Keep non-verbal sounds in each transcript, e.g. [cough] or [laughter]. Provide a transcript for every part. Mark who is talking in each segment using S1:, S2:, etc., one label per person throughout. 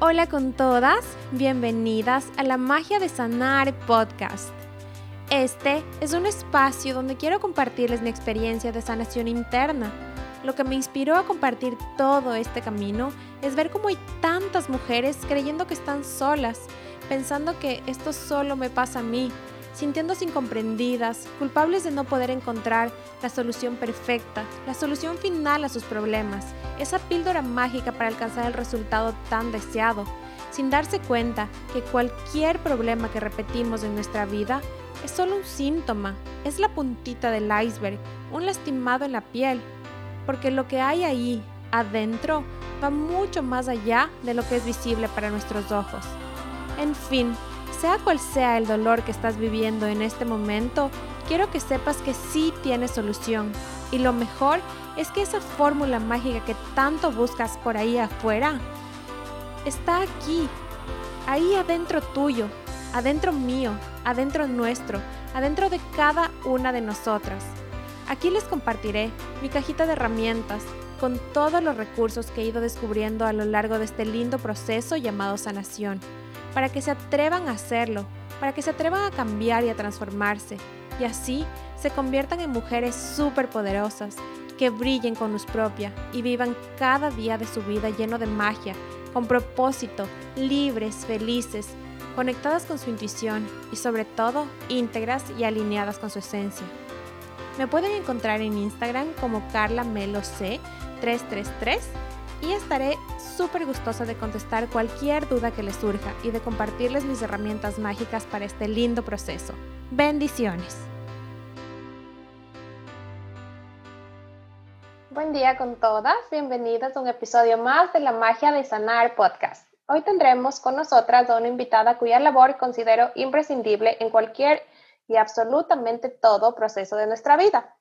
S1: Hola con todas, bienvenidas a la Magia de Sanar podcast. Este es un espacio donde quiero compartirles mi experiencia de sanación interna. Lo que me inspiró a compartir todo este camino es ver cómo hay tantas mujeres creyendo que están solas, pensando que esto solo me pasa a mí, sintiéndose incomprendidas, culpables de no poder encontrar la solución perfecta, la solución final a sus problemas, esa píldora mágica para alcanzar el resultado tan deseado, sin darse cuenta que cualquier problema que repetimos en nuestra vida es solo un síntoma, es la puntita del iceberg, un lastimado en la piel, porque lo que hay ahí, adentro, va mucho más allá de lo que es visible para nuestros ojos. En fin, sea cual sea el dolor que estás viviendo en este momento, quiero que sepas que sí tienes solución. Y lo mejor es que esa fórmula mágica que tanto buscas por ahí afuera está aquí, ahí adentro tuyo, adentro mío, adentro nuestro, adentro de cada una de nosotras. Aquí les compartiré mi cajita de herramientas con todos los recursos que he ido descubriendo a lo largo de este lindo proceso llamado sanación para que se atrevan a hacerlo, para que se atrevan a cambiar y a transformarse, y así se conviertan en mujeres súper poderosas, que brillen con luz propia y vivan cada día de su vida lleno de magia, con propósito, libres, felices, conectadas con su intuición y sobre todo íntegras y alineadas con su esencia. Me pueden encontrar en Instagram como Carla Melo C 333 y estaré súper gustosa de contestar cualquier duda que les surja y de compartirles mis herramientas mágicas para este lindo proceso. Bendiciones. Buen día con todas, bienvenidas a un episodio más de la Magia de Sanar podcast. Hoy tendremos con nosotras a una invitada cuya labor considero imprescindible en cualquier y absolutamente todo proceso de nuestra vida.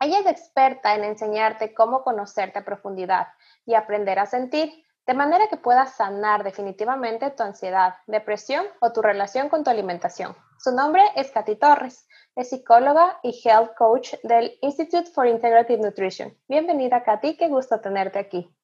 S1: Ella es experta en enseñarte cómo conocerte a profundidad y aprender a sentir, de manera que puedas sanar definitivamente tu ansiedad, depresión o tu relación con tu alimentación. Su nombre es Katy Torres, es psicóloga y health coach del Institute for Integrative Nutrition. Bienvenida, Katy, qué gusto tenerte aquí.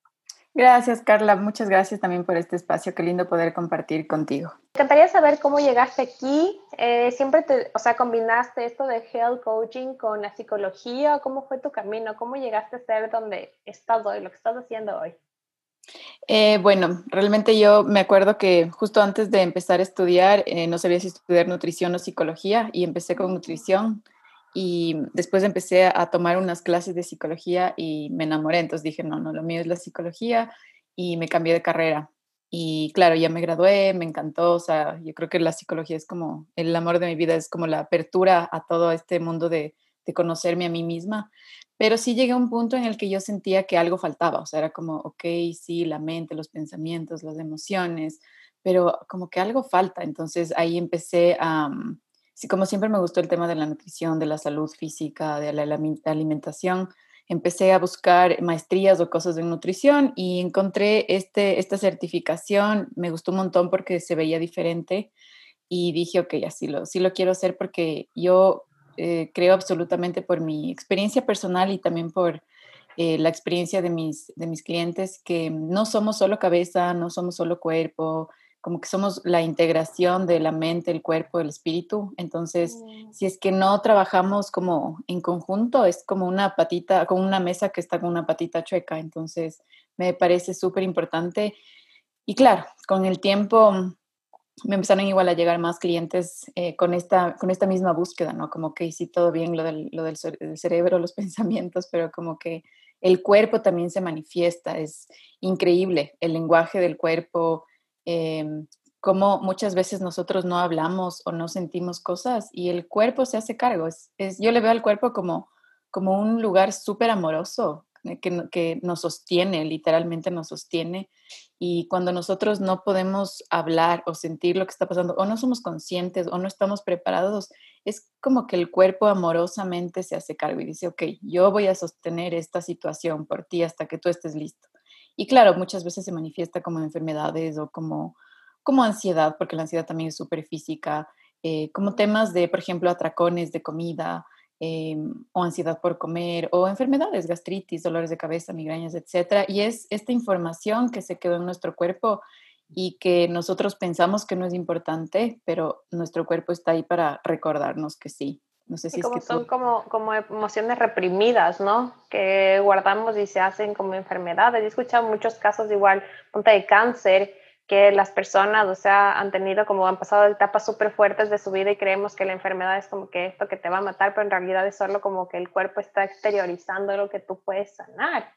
S2: Gracias, Carla. Muchas gracias también por este espacio. Qué lindo poder compartir contigo.
S1: Me encantaría saber cómo llegaste aquí. Eh, ¿Siempre te, o sea, combinaste esto de health coaching con la psicología? ¿Cómo fue tu camino? ¿Cómo llegaste a ser donde estás hoy, lo que estás haciendo hoy?
S2: Eh, bueno, realmente yo me acuerdo que justo antes de empezar a estudiar, eh, no sabía si estudiar nutrición o psicología y empecé con nutrición y después empecé a tomar unas clases de psicología y me enamoré, entonces dije, no, no, lo mío es la psicología y me cambié de carrera. Y claro, ya me gradué, me encantó, o sea, yo creo que la psicología es como el amor de mi vida, es como la apertura a todo este mundo de, de conocerme a mí misma. Pero sí llegué a un punto en el que yo sentía que algo faltaba, o sea, era como, ok, sí, la mente, los pensamientos, las emociones, pero como que algo falta. Entonces ahí empecé a, mm, sí, como siempre me gustó el tema de la nutrición, de la salud física, de la alimentación, empecé a buscar maestrías o cosas de nutrición y encontré este, esta certificación, me gustó un montón porque se veía diferente y dije, ok, así lo, sí lo quiero hacer porque yo eh, creo absolutamente por mi experiencia personal y también por eh, la experiencia de mis, de mis clientes que no somos solo cabeza, no somos solo cuerpo, como que somos la integración de la mente, el cuerpo, el espíritu. Entonces, mm. si es que no trabajamos como en conjunto, es como una patita, como una mesa que está con una patita chueca. Entonces, me parece súper importante. Y claro, con el tiempo me empezaron igual a llegar más clientes eh, con, esta, con esta misma búsqueda, ¿no? Como que sí, todo bien lo del, lo del cerebro, los [laughs] pensamientos, pero como que el cuerpo también se manifiesta. Es increíble el lenguaje del cuerpo eh, cómo muchas veces nosotros no hablamos o no sentimos cosas y el cuerpo se hace cargo. Es, yo le veo al cuerpo como, como un lugar súper amoroso eh, que, que, nos sostiene, literalmente nos sostiene. Y cuando nosotros no podemos hablar o sentir lo que está pasando, o no somos conscientes o no estamos preparados, es como que el cuerpo amorosamente se hace cargo y dice, ok, yo voy a sostener esta situación por ti hasta que tú estés listo. Y claro, muchas veces se manifiesta como enfermedades o como, como ansiedad, porque la ansiedad también es súper física, eh, como temas de, por ejemplo, atracones de comida eh, o ansiedad por comer o enfermedades, gastritis, dolores de cabeza, migrañas, etc. Y es esta información que se quedó en nuestro cuerpo y que nosotros pensamos que no es importante, pero nuestro cuerpo está ahí para recordarnos que sí. No sé si es
S3: como
S2: que
S3: son como, como emociones reprimidas, ¿no? Que guardamos y se hacen como enfermedades. He escuchado muchos casos igual, punta de cáncer, que las personas, o sea, han tenido como han pasado etapas súper fuertes de su vida y creemos que la enfermedad es como que esto que te va a matar, pero en realidad es solo como que el cuerpo está exteriorizando lo que tú puedes sanar.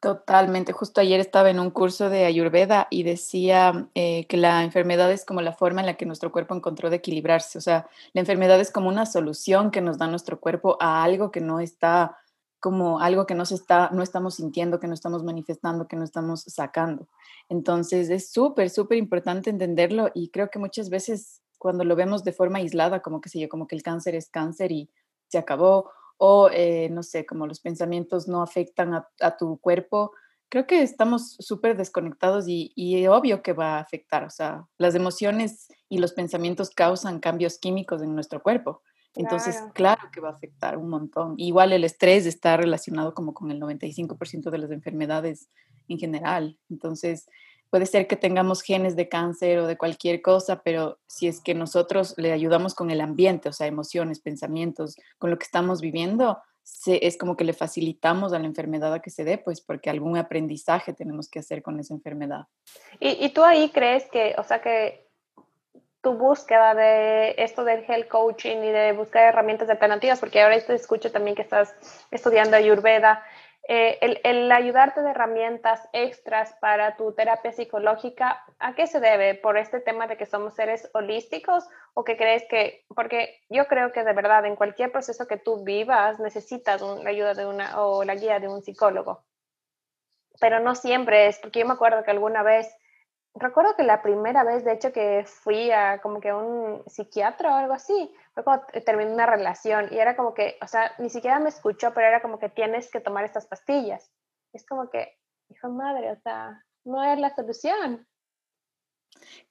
S2: Totalmente. Justo ayer estaba en un curso de Ayurveda y decía eh, que la enfermedad es como la forma en la que nuestro cuerpo encontró de equilibrarse. O sea, la enfermedad es como una solución que nos da nuestro cuerpo a algo que no está como algo que no se está, no estamos sintiendo, que no estamos manifestando, que no estamos sacando. Entonces es súper, súper importante entenderlo y creo que muchas veces cuando lo vemos de forma aislada, como que sé yo, como que el cáncer es cáncer y se acabó, o eh, no sé, como los pensamientos no afectan a, tu cuerpo, creo que estamos súper desconectados y, y, obvio que va a afectar, o sea, las emociones y los pensamientos causan cambios químicos en nuestro cuerpo. Entonces, claro. que va a afectar un montón. Igual el estrés está relacionado como con el 95% de las enfermedades en general. Entonces, puede ser que tengamos genes de cáncer o de cualquier cosa, pero si es que nosotros le ayudamos con el ambiente, o sea, emociones, pensamientos, con lo que estamos viviendo, es como que le facilitamos a la enfermedad a que se dé, pues porque algún aprendizaje tenemos que hacer con esa enfermedad.
S3: ¿Y, y tú ahí crees que, o sea, que tu búsqueda de esto del health coaching y de buscar herramientas alternativas, porque ahora te escucho también que estás estudiando Ayurveda, eh, el, el, ayudarte de herramientas extras para tu terapia psicológica, ¿a qué se debe? ¿Por este tema de que somos seres holísticos o que crees que, porque yo creo que de verdad en cualquier proceso que tú vivas necesitas la ayuda de una o la guía de un psicólogo, pero no siempre es, porque yo me acuerdo que alguna vez recuerdo que la primera vez, de hecho, que fui a como que un psiquiatra o algo así, fue cuando terminé una relación y era como que, o sea, ni siquiera me escuchó, pero era como que tienes que tomar estas pastillas. Es como que, hijo madre, o sea, no es la solución.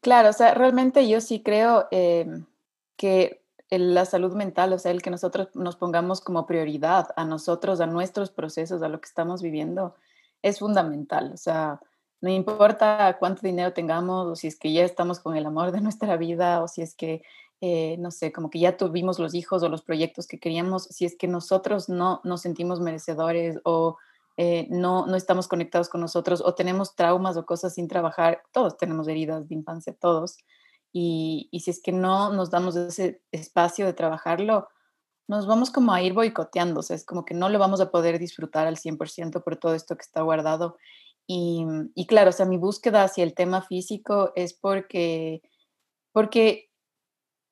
S2: Claro, o sea, realmente yo sí creo em, que la salud mental, o sea, el que nosotros nos pongamos como prioridad a nosotros, a nuestros procesos, a lo que estamos viviendo, es fundamental. O sea, no importa cuánto dinero tengamos o si es que ya estamos con el amor de nuestra vida o si es que, eh, no sé, como que ya tuvimos los hijos o los proyectos que queríamos, si es que nosotros no nos sentimos merecedores o eh, no, no estamos conectados con nosotros o tenemos traumas o cosas sin trabajar, todos tenemos heridas de infancia, todos. Y, y si es que no nos damos ese espacio de trabajarlo, nos vamos como a ir boicoteando, o sea, es como que no lo vamos a poder disfrutar al 100% por todo esto que está guardado y, y, claro, o sea, mi búsqueda hacia el tema físico es porque, porque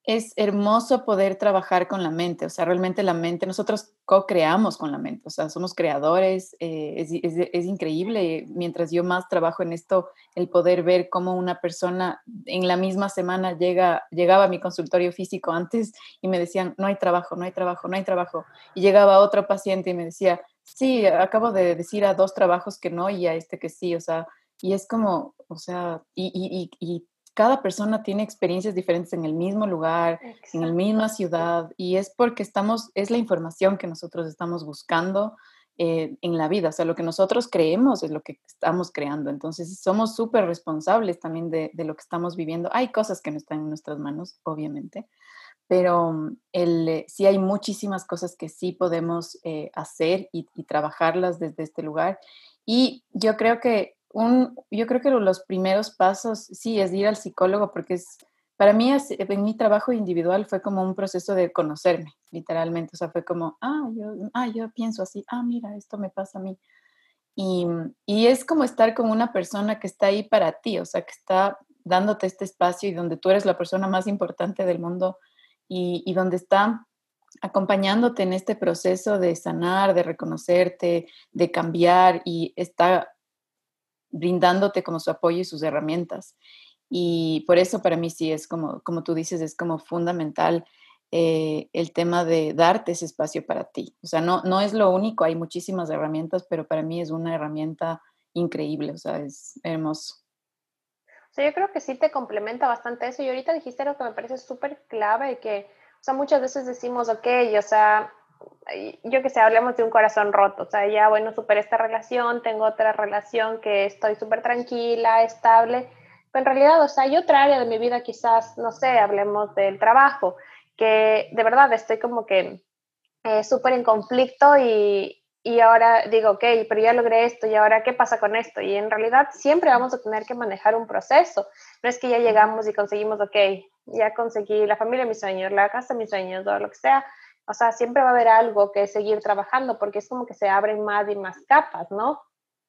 S2: es hermoso poder trabajar con la mente, o sea, realmente la mente, nosotros co-creamos con la mente, o sea, somos creadores, eh, es, es, es, increíble, mientras yo más trabajo en esto, el poder ver cómo una persona en la misma semana llega, llegaba a mi consultorio físico antes y me decían, no hay trabajo, no hay trabajo, no hay trabajo, y llegaba otro paciente y me decía, Sí, acabo de decir a dos trabajos que no y a este que sí, o sea, y es como, o sea, y, cada persona tiene experiencias diferentes en el mismo lugar, en la misma ciudad, y es porque estamos, es la información que nosotros estamos buscando eh, en la vida, o sea, lo que nosotros creemos es lo que estamos creando, entonces somos súper responsables también de, de, lo que estamos viviendo. Hay cosas que no están en nuestras manos, obviamente, pero el, eh, sí hay muchísimas cosas que sí podemos eh, hacer y, trabajarlas desde este lugar. Y yo creo que un, yo creo que los primeros pasos sí es ir al psicólogo porque es, para mí en mi trabajo individual fue como un proceso de conocerme, literalmente. O sea, fue como, ah, yo, ah, yo pienso así, ah, mira, esto me pasa a mí. Y, y es como estar con una persona que está ahí para ti, o sea, que está dándote este espacio y donde tú eres la persona más importante del mundo y, donde está acompañándote en este proceso de sanar, de reconocerte, de cambiar y está brindándote como su apoyo y sus herramientas. Y por eso para mí sí es como, como tú dices, es como fundamental eh, el tema de darte ese espacio para ti. O sea, no, no es lo único, hay muchísimas herramientas, pero para mí es una herramienta increíble, o sea, es hermoso
S3: yo creo que sí te complementa bastante eso. Y ahorita dijiste algo que me parece súper clave que, o sea, muchas veces decimos, ok, o sea, yo que sé, hablemos de un corazón roto, o sea, ya, bueno, superé esta relación, tengo otra relación que estoy súper tranquila, estable, en realidad, o sea, hay otra área de mi vida, quizás, no sé, hablemos del trabajo, que de verdad estoy como que eh, súper en conflicto y, y ahora digo, ok, pero ya logré esto y ahora qué pasa con esto. Y en realidad siempre vamos a tener que manejar un proceso. No es que ya llegamos y conseguimos, ok, ya conseguí la familia de mis sueños, la casa de mis sueños, o lo que sea. O sea, siempre va a haber algo que seguir trabajando porque es como que se abren más y más capas, ¿no?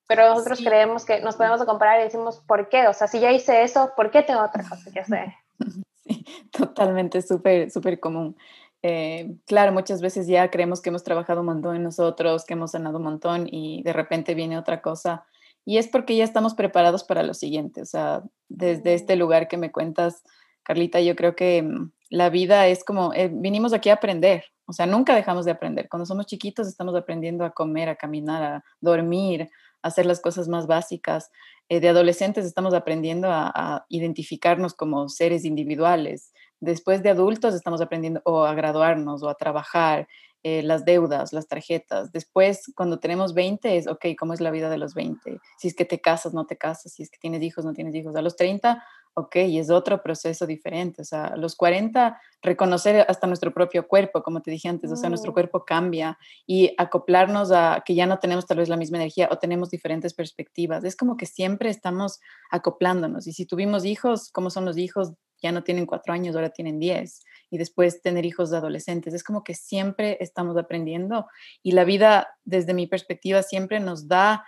S3: Pero nosotros creemos que nos podemos comparar y decimos, ¿por qué? O sea, si ya hice eso, ¿por qué tengo otra cosa que hacer? [laughs]
S2: Sí, totalmente, súper, súper común. Eh, claro, muchas veces ya creemos que hemos trabajado un montón en nosotros, que hemos sanado un montón y de repente viene otra cosa. Y es porque ya estamos preparados para lo siguiente. O sea, desde este lugar que me cuentas, Carlita, yo creo que mm, la vida es como, eh, vinimos aquí a aprender. O sea, nunca dejamos de aprender. Cuando somos chiquitos estamos aprendiendo a comer, a caminar, a dormir, a hacer las cosas más básicas. Eh, de adolescentes estamos aprendiendo a identificarnos como seres individuales Después de adultos estamos aprendiendo o a graduarnos o a trabajar, eh, las deudas, las tarjetas. Después, cuando tenemos 20, es, ok, ¿cómo es la vida de los 20? Si es que te casas, no te casas, si es que tienes hijos, no tienes hijos. A los 30, ok, y es otro proceso diferente. O sea, a los 40, reconocer hasta nuestro propio cuerpo, como te dije antes, o sea, nuestro mm. cuerpo cambia y acoplarnos a que ya no tenemos tal vez la misma energía o tenemos diferentes perspectivas. Es como que siempre estamos acoplándonos. Y si tuvimos hijos, ¿cómo son los hijos? ya no tienen cuatro años, ahora tienen diez, y después tener hijos de adolescentes. Es como que siempre estamos aprendiendo y la vida, desde mi perspectiva, siempre nos da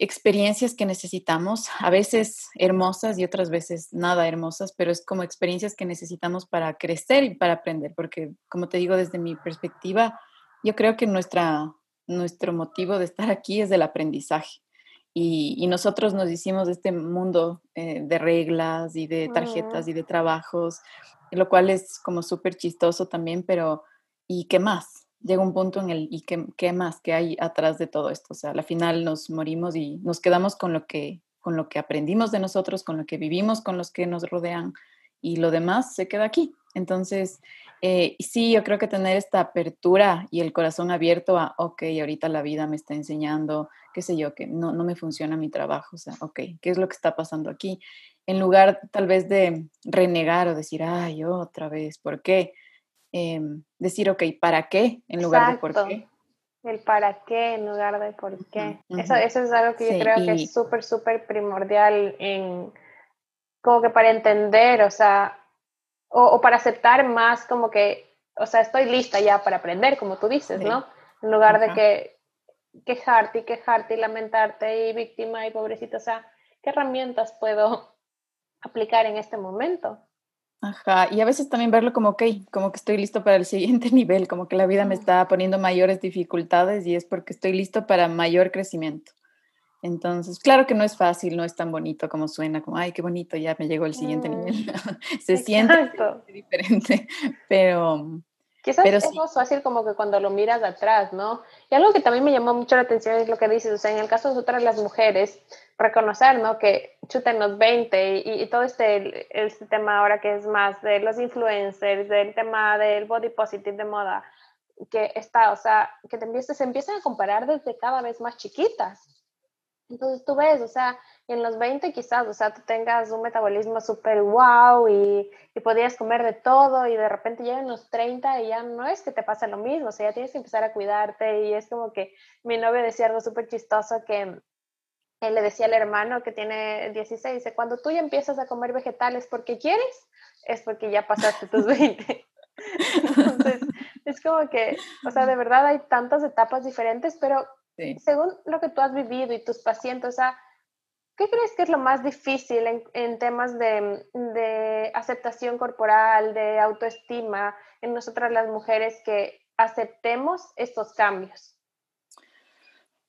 S2: experiencias que necesitamos, a veces hermosas y otras veces nada hermosas, pero es como experiencias que necesitamos para crecer y para aprender, porque como te digo, desde mi perspectiva, yo creo que nuestra, nuestro motivo de estar aquí es el aprendizaje. Y, nosotros nos hicimos este mundo eh, de reglas y de tarjetas y de trabajos, lo cual es como súper chistoso también, pero ¿y qué más? Llega un punto en el ¿y qué, qué, más? ¿Qué hay atrás de todo esto? O sea, al final nos morimos y nos quedamos con lo que con lo que aprendimos de nosotros, con lo que vivimos, con los que nos rodean y lo demás se queda aquí. Entonces, eh, sí, yo creo que tener esta apertura y el corazón abierto a, ok, ahorita la vida me está enseñando, qué sé yo, que no, no me funciona mi trabajo, o sea, ok, ¿qué es lo que está pasando aquí? En lugar tal vez de renegar o decir, ay, otra vez, ¿por qué? Em, decir, ok, ¿para qué? En lugar de por qué.
S3: El para qué en lugar de por qué. eso, eso, es algo que yo creo que es súper, súper primordial en, como que para entender, o sea, o, para aceptar más como que, o sea, estoy lista ya para aprender, como tú dices, ¿no? En lugar de que quejarte y quejarte y lamentarte y víctima y pobrecita, o sea, ¿qué herramientas puedo aplicar en este momento?
S2: Ajá, y a veces también verlo como, ok, como que estoy listo para el siguiente [laughs] nivel, como que la vida me está poniendo mayores dificultades y es porque estoy listo para mayor crecimiento. Entonces, claro que no es fácil, no es tan bonito como suena, como, ay, qué bonito, ya me llegó el siguiente nivel. Mm, [laughs] Se siente [laughs] diferente, pero...
S3: Quizás es más fácil como que cuando lo miras de atrás, ¿no? Y algo que también me llamó mucho la atención es lo que dices, o sea, en el caso de nosotras las mujeres, reconocer, ¿no? Que chuta en los 20 y, todo este, este tema ahora que es más de los influencers, del tema del body positive de moda, que está, o sea, que te se empiezan a comparar desde cada vez más chiquitas. Entonces tú ves, o sea, en los 20 quizás, o sea, tú tengas un metabolismo súper wow y, y podías comer de todo y de repente llegan los 30 y ya no es que te pase lo mismo, o sea, ya tienes que empezar a cuidarte y es como que mi novio decía algo súper chistoso que él le decía al hermano que tiene 16, dice, cuando tú ya empiezas a comer vegetales porque quieres, es porque ya pasaste tus 20. [laughs] Entonces, es como que, o sea, de verdad hay tantas etapas diferentes, pero según lo que tú has vivido y tus pacientes, o sea, ¿qué crees que es lo más difícil en, temas de, de, aceptación corporal, de autoestima en nosotras las mujeres que aceptemos estos cambios?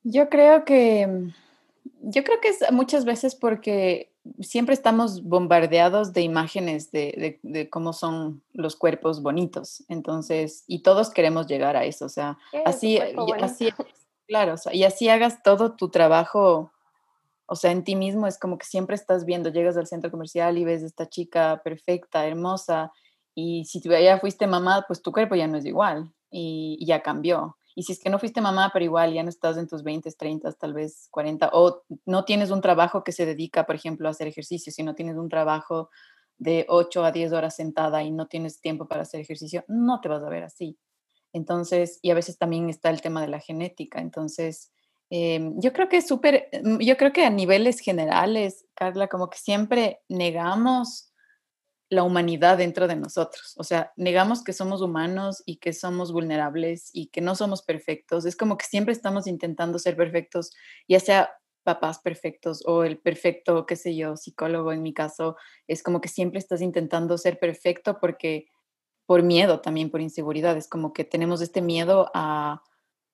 S2: Yo creo que, yo creo que es muchas veces porque siempre estamos bombardeados de imágenes de, de, cómo son los cuerpos bonitos, entonces, y todos queremos llegar a eso, o sea, así, así Claro, y así hagas todo tu trabajo, o sea, en ti mismo es como que siempre estás viendo, llegas al centro comercial y ves esta chica perfecta, hermosa, y si ya fuiste mamá, pues tu cuerpo ya no es igual y, ya cambió. Y si es que no fuiste mamá, pero igual ya no estás en tus 20, 30, tal vez 40, o no tienes un trabajo que se dedica, por ejemplo, a hacer ejercicio, si no tienes un trabajo de 8 a 10 horas sentada y no tienes tiempo para hacer ejercicio, no te vas a ver así. Entonces, y a veces también está el tema de la genética. Entonces, em, yo creo que es súper, mm, yo creo que a niveles generales, Carla, como que siempre negamos la humanidad dentro de nosotros. O sea, negamos que somos humanos y que somos vulnerables y que no somos perfectos. Es como que siempre estamos intentando ser perfectos, ya sea papás perfectos o el perfecto, qué sé yo, psicólogo en mi caso, es como que siempre estás intentando ser perfecto porque por miedo también, por inseguridad, es como que tenemos este miedo a,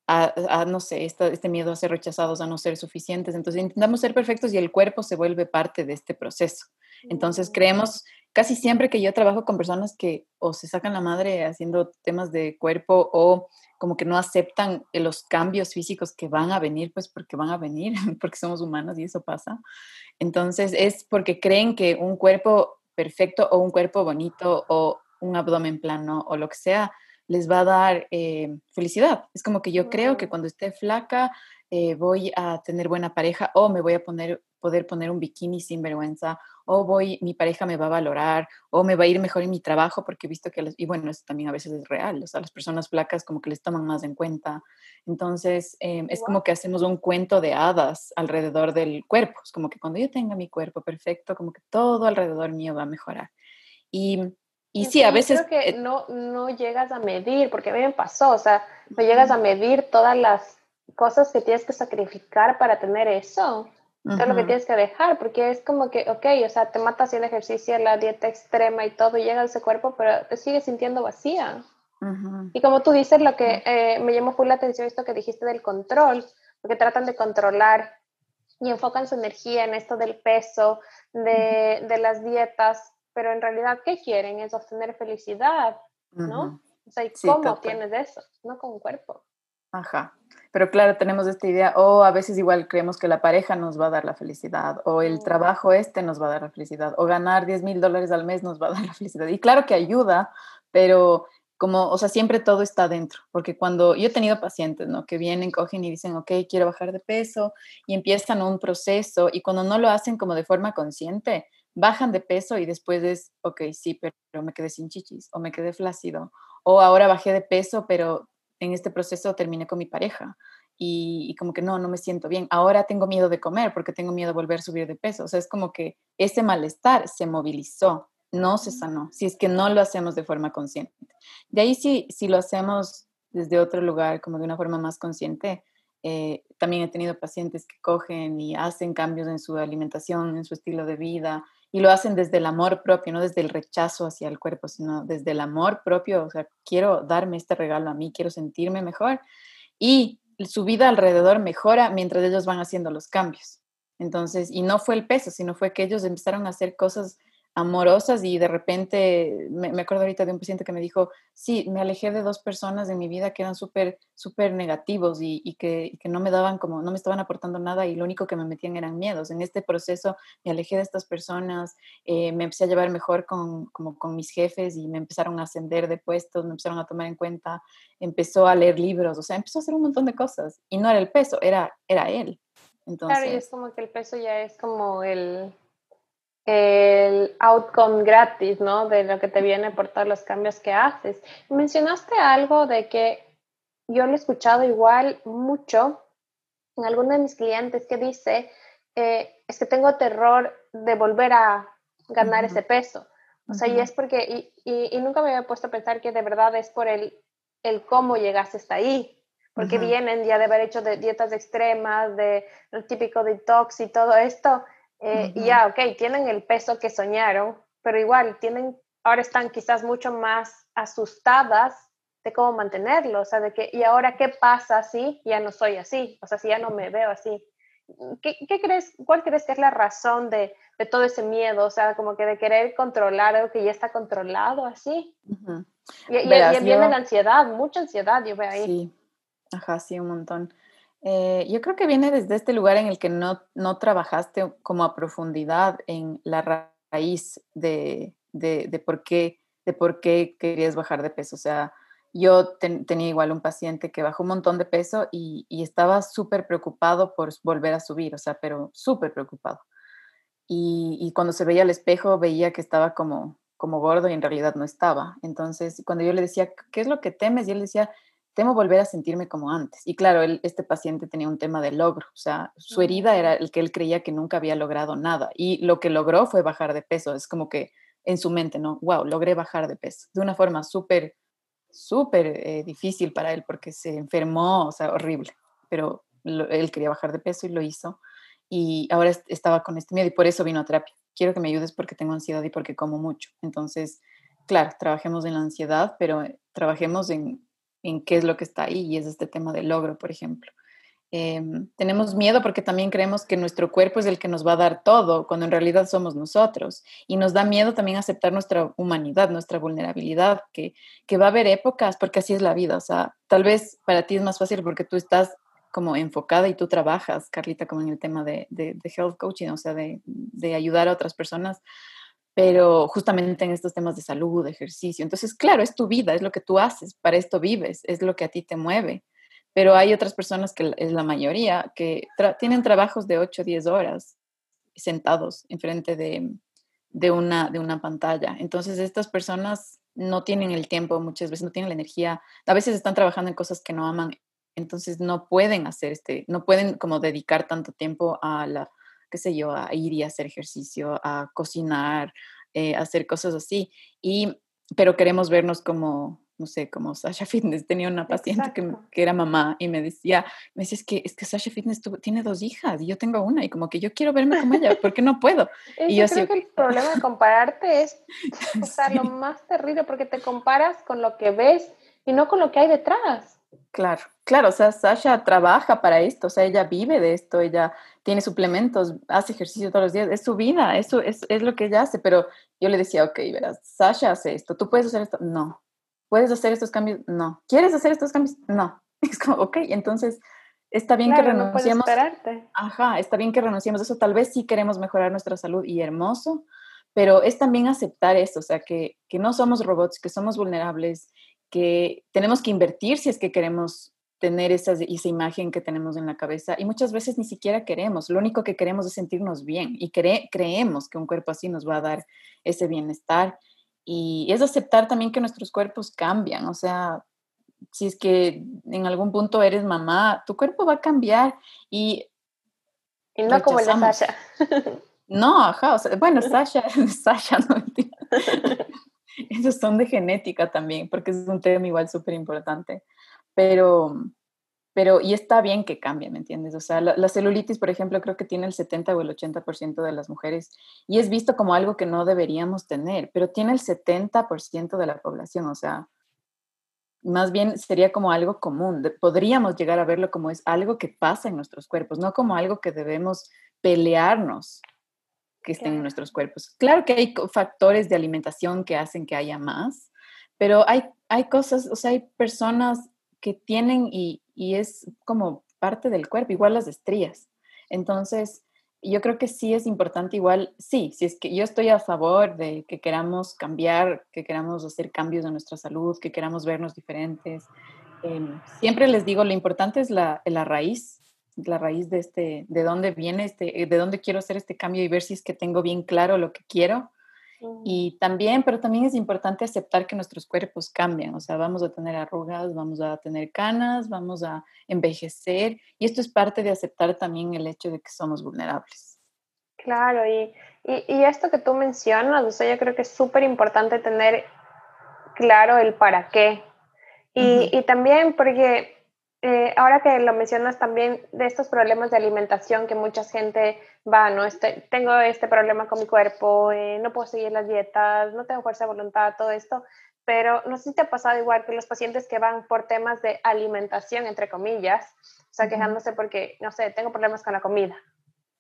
S2: a, no sé, este, este miedo a ser rechazados, a no ser suficientes. Entonces intentamos ser perfectos y el cuerpo se vuelve parte de este proceso. Entonces creemos casi siempre que yo trabajo con personas que o se sacan la madre haciendo temas de cuerpo o como que no aceptan los cambios físicos que van a venir, pues porque van a venir, [laughs] porque somos humanos y eso pasa. Entonces es porque creen que un cuerpo perfecto o un cuerpo bonito o un abdomen plano o lo que sea les va a dar eh, felicidad. Es como que yo creo que cuando esté flaca eh, voy a tener buena pareja o me voy a poner, poder poner un bikini sin vergüenza o voy, mi pareja me va a valorar o me va a ir mejor en mi trabajo porque he visto que, y bueno, eso también a veces es real, o sea, las personas flacas como que les toman más en cuenta. Entonces, em, es como que hacemos un cuento de hadas alrededor del cuerpo. Es como que cuando yo tenga mi cuerpo perfecto, como que todo alrededor mío va a mejorar. Y y sí, a veces...
S3: Creo que no, no llegas a medir, porque a mí me pasó, o sea, no llegas a medir todas las cosas que tienes que sacrificar para tener eso. Todo lo que tienes que dejar, porque es como que, ok, o sea, te matas haciendo ejercicio, la dieta extrema y todo, llega a ese cuerpo, pero te sigues sintiendo vacía. Y como tú dices, lo que eh, me llamó full la atención esto que dijiste del control, porque tratan de controlar y enfocan su energía en esto del peso, de, de las dietas, pero en realidad, ¿qué quieren? Es obtener felicidad, ¿no? O sea, ¿y cómo obtienes eso? No con un cuerpo.
S2: Ajá. Pero claro, tenemos esta idea, o a veces igual creemos que la pareja nos va a dar la felicidad, o el mm. trabajo este nos va a dar la felicidad, o ganar 10 mil dólares al mes nos va a dar la felicidad. Y claro que ayuda, pero como, o sea, siempre todo está dentro, porque cuando yo he tenido pacientes, ¿no? Que vienen, cogen y dicen, ok, quiero bajar de peso, y empiezan un proceso, y cuando no lo hacen como de forma consciente, bajan de peso y después es, ok, sí, pero me quedé sin chichis, o me quedé flácido, o ahora bajé de peso, pero en este proceso terminé con mi pareja y, como que no, no me siento bien. Ahora tengo miedo de comer porque tengo miedo de volver a subir de peso. O sea, es como que ese malestar se movilizó, no se sanó, si es que no lo hacemos de forma consciente. De ahí si, si lo hacemos desde otro lugar, como de una forma más consciente, eh, también he tenido pacientes que cogen y hacen cambios en su alimentación, en su estilo de vida, y lo hacen desde el amor propio, no desde el rechazo hacia el cuerpo, sino desde el amor propio, o sea, quiero darme este regalo a mí, quiero sentirme mejor y su vida alrededor mejora mientras ellos van haciendo los cambios. Entonces, y no fue el peso, sino fue que ellos empezaron a hacer cosas amorosas y de repente, me, acuerdo ahorita de un paciente que me dijo, sí, me alejé de dos personas de mi vida que eran súper, súper negativos y, que, no me daban como, no me estaban aportando nada y lo único que me metían eran miedos. En este proceso me alejé de estas personas, eh, me empecé a llevar mejor con, como con mis jefes y me empezaron a ascender de puestos, me empezaron a tomar en cuenta, empezó a leer libros, o sea, empezó a hacer un montón de cosas y no era el peso, era, era él.
S3: Entonces, claro, y es como que el peso ya es como el el outcome gratis, ¿no? De lo que te viene por todos los cambios que haces. Mencionaste algo de que yo lo he escuchado igual mucho en alguno de mis clientes que dice, eh, es que tengo terror de volver a ganar ese peso. O sea, y es porque, y, y, nunca me había puesto a pensar que de verdad es por el, el cómo llegaste hasta ahí, porque vienen ya de haber hecho de dietas extremas, de lo típico detox y todo esto, eh, ya, ok, tienen el peso que soñaron, pero igual tienen, ahora están quizás mucho más asustadas de cómo mantenerlo, o sea, de que, ¿y ahora qué pasa si ya no soy así? O sea, si ya no me veo así. ¿Qué, qué crees, cuál crees que es la razón de, de, todo ese miedo? O sea, como que de querer controlar algo que ya está controlado así. Y, y, viene la ansiedad, mucha ansiedad, yo veo ahí.
S2: Sí, ajá, sí, un montón. Eh, yo creo que viene desde este lugar en el que no, no trabajaste como a profundidad en la raíz de, de, de, por qué, de por qué querías bajar de peso. O sea, yo tenía igual un paciente que bajó un montón de peso y, estaba súper preocupado por volver a subir, o sea, pero súper preocupado. Y, cuando se veía al espejo veía que estaba como, como gordo y en realidad no estaba. Entonces, cuando yo le decía, ¿qué es lo que temes? Y él decía, temo volver a sentirme como antes. Y claro, él, este paciente tenía un tema de logro, o sea, su herida era el que él creía que nunca había logrado nada. Y lo que logró fue bajar de peso. Es como que en su mente, ¿no? Wow, logré bajar de peso. De una forma súper súper eh, difícil para él porque se enfermó, o sea, horrible, pero él quería bajar de peso y lo hizo y ahora estaba con este miedo y por eso vino a terapia. Quiero que me ayudes porque tengo ansiedad y porque como mucho. Entonces, claro, trabajemos en la ansiedad, pero eh, trabajemos en, en qué es lo que está ahí y es este tema del logro, por ejemplo. Em, tenemos miedo porque también creemos que nuestro cuerpo es el que nos va a dar todo, cuando en realidad somos nosotros. Y nos da miedo también aceptar nuestra humanidad, nuestra vulnerabilidad, que, que va a haber épocas, porque así es la vida. O sea, tal vez para ti es más fácil porque tú estás como enfocada y tú trabajas, Carlita, como en el tema de, de, health coaching, o sea, de, de ayudar a otras personas pero justamente en estos temas de salud, de ejercicio. Entonces, claro, es tu vida, es lo que tú haces, para esto vives, es lo que a ti te mueve pero hay otras personas que es la mayoría que tienen trabajos de 8 o 10 horas sentados enfrente de, de, una, de una pantalla. Entonces estas personas no tienen el tiempo, muchas veces no tienen la energía, a veces están trabajando en cosas que no aman, entonces no pueden hacer este, no pueden como dedicar tanto tiempo a la, qué sé yo, a ir y hacer ejercicio, a cocinar, eh, a hacer cosas así. Y, pero queremos vernos como, no sé, como Sasha [laughs] Fitness. Tenía una paciente que, que, era mamá y me decía, me decía, es que, es que Sasha Fitness tiene dos hijas y yo tengo una y como que yo quiero verme como ella, ¿por qué no puedo?
S3: y yo creo que el problema de compararte es, [laughs] o sea, lo más terrible porque te comparas con lo que ves y no con lo que hay detrás.
S2: Claro, claro, o sea, Sasha trabaja para esto, o sea, ella vive de esto, ella tiene suplementos, hace ejercicio todos los días, es su vida, eso es, es lo que ella hace, pero yo le decía, ok, verás, Sasha hace esto, tú puedes hacer esto, no, ¿Puedes hacer estos cambios? No. ¿Quieres hacer estos cambios? No. [laughs] Es como, ok, entonces está bien que renunciemos. No Ajá, está bien que renunciemos a eso. Tal vez sí queremos mejorar nuestra salud y hermoso, pero es también aceptar esto, o sea, que, que no somos robots, que somos vulnerables, que tenemos que invertir si es que queremos tener esa, esa imagen que tenemos en la cabeza y muchas veces ni siquiera queremos, lo único que queremos es sentirnos bien y creemos que un cuerpo así nos va a dar ese bienestar y es aceptar también que nuestros cuerpos cambian, o sea, si es que en algún punto eres mamá, tu cuerpo va a cambiar y...
S3: Y no como la Sasha. [laughs]
S2: No, ajá, o sea, bueno, Sasha, [laughs] Sasha, no [laughs] Esos son de genética también, porque es un tema igual súper importante. Pero, pero, y está bien que cambie, ¿me entiendes? O sea, la, celulitis, por ejemplo, creo que tiene el 70 o el 80% de las mujeres y es visto como algo que no deberíamos tener, pero tiene el 70% de la población, o sea, más bien sería como algo común. Podríamos llegar a verlo como es algo que pasa en nuestros cuerpos, no como algo que debemos pelearnos que estén en nuestros cuerpos. Claro que hay factores de alimentación que hacen que haya más, pero hay, hay cosas, o sea, hay personas que tienen y, y es como parte del cuerpo, igual las estrías. Entonces, yo creo que sí es importante igual, sí, si es que yo estoy a favor de que queramos cambiar, que queramos hacer cambios en nuestra salud, que queramos vernos diferentes. Em, siempre les digo, lo importante es la, la, raíz, la raíz de este, de dónde viene este, de dónde quiero hacer este cambio y ver si es que tengo bien claro lo que quiero y también, pero también es importante aceptar que nuestros cuerpos cambian, o sea, vamos a tener arrugas, vamos a tener canas, vamos a envejecer, y esto es parte de aceptar también el hecho de que somos vulnerables.
S3: Claro, y, y, y esto que tú mencionas, o sea, yo creo que es súper importante tener claro el para qué. Y, y también porque eh, ahora que lo mencionas también de estos problemas de alimentación que mucha gente va, ¿no? Este, tengo este problema con mi cuerpo, eh, no puedo seguir las dietas, no tengo fuerza de voluntad, todo esto, pero no sé si te ha pasado igual que los pacientes que van por temas de alimentación, entre comillas, o sea, quejándose porque, no sé, tengo problemas con la comida.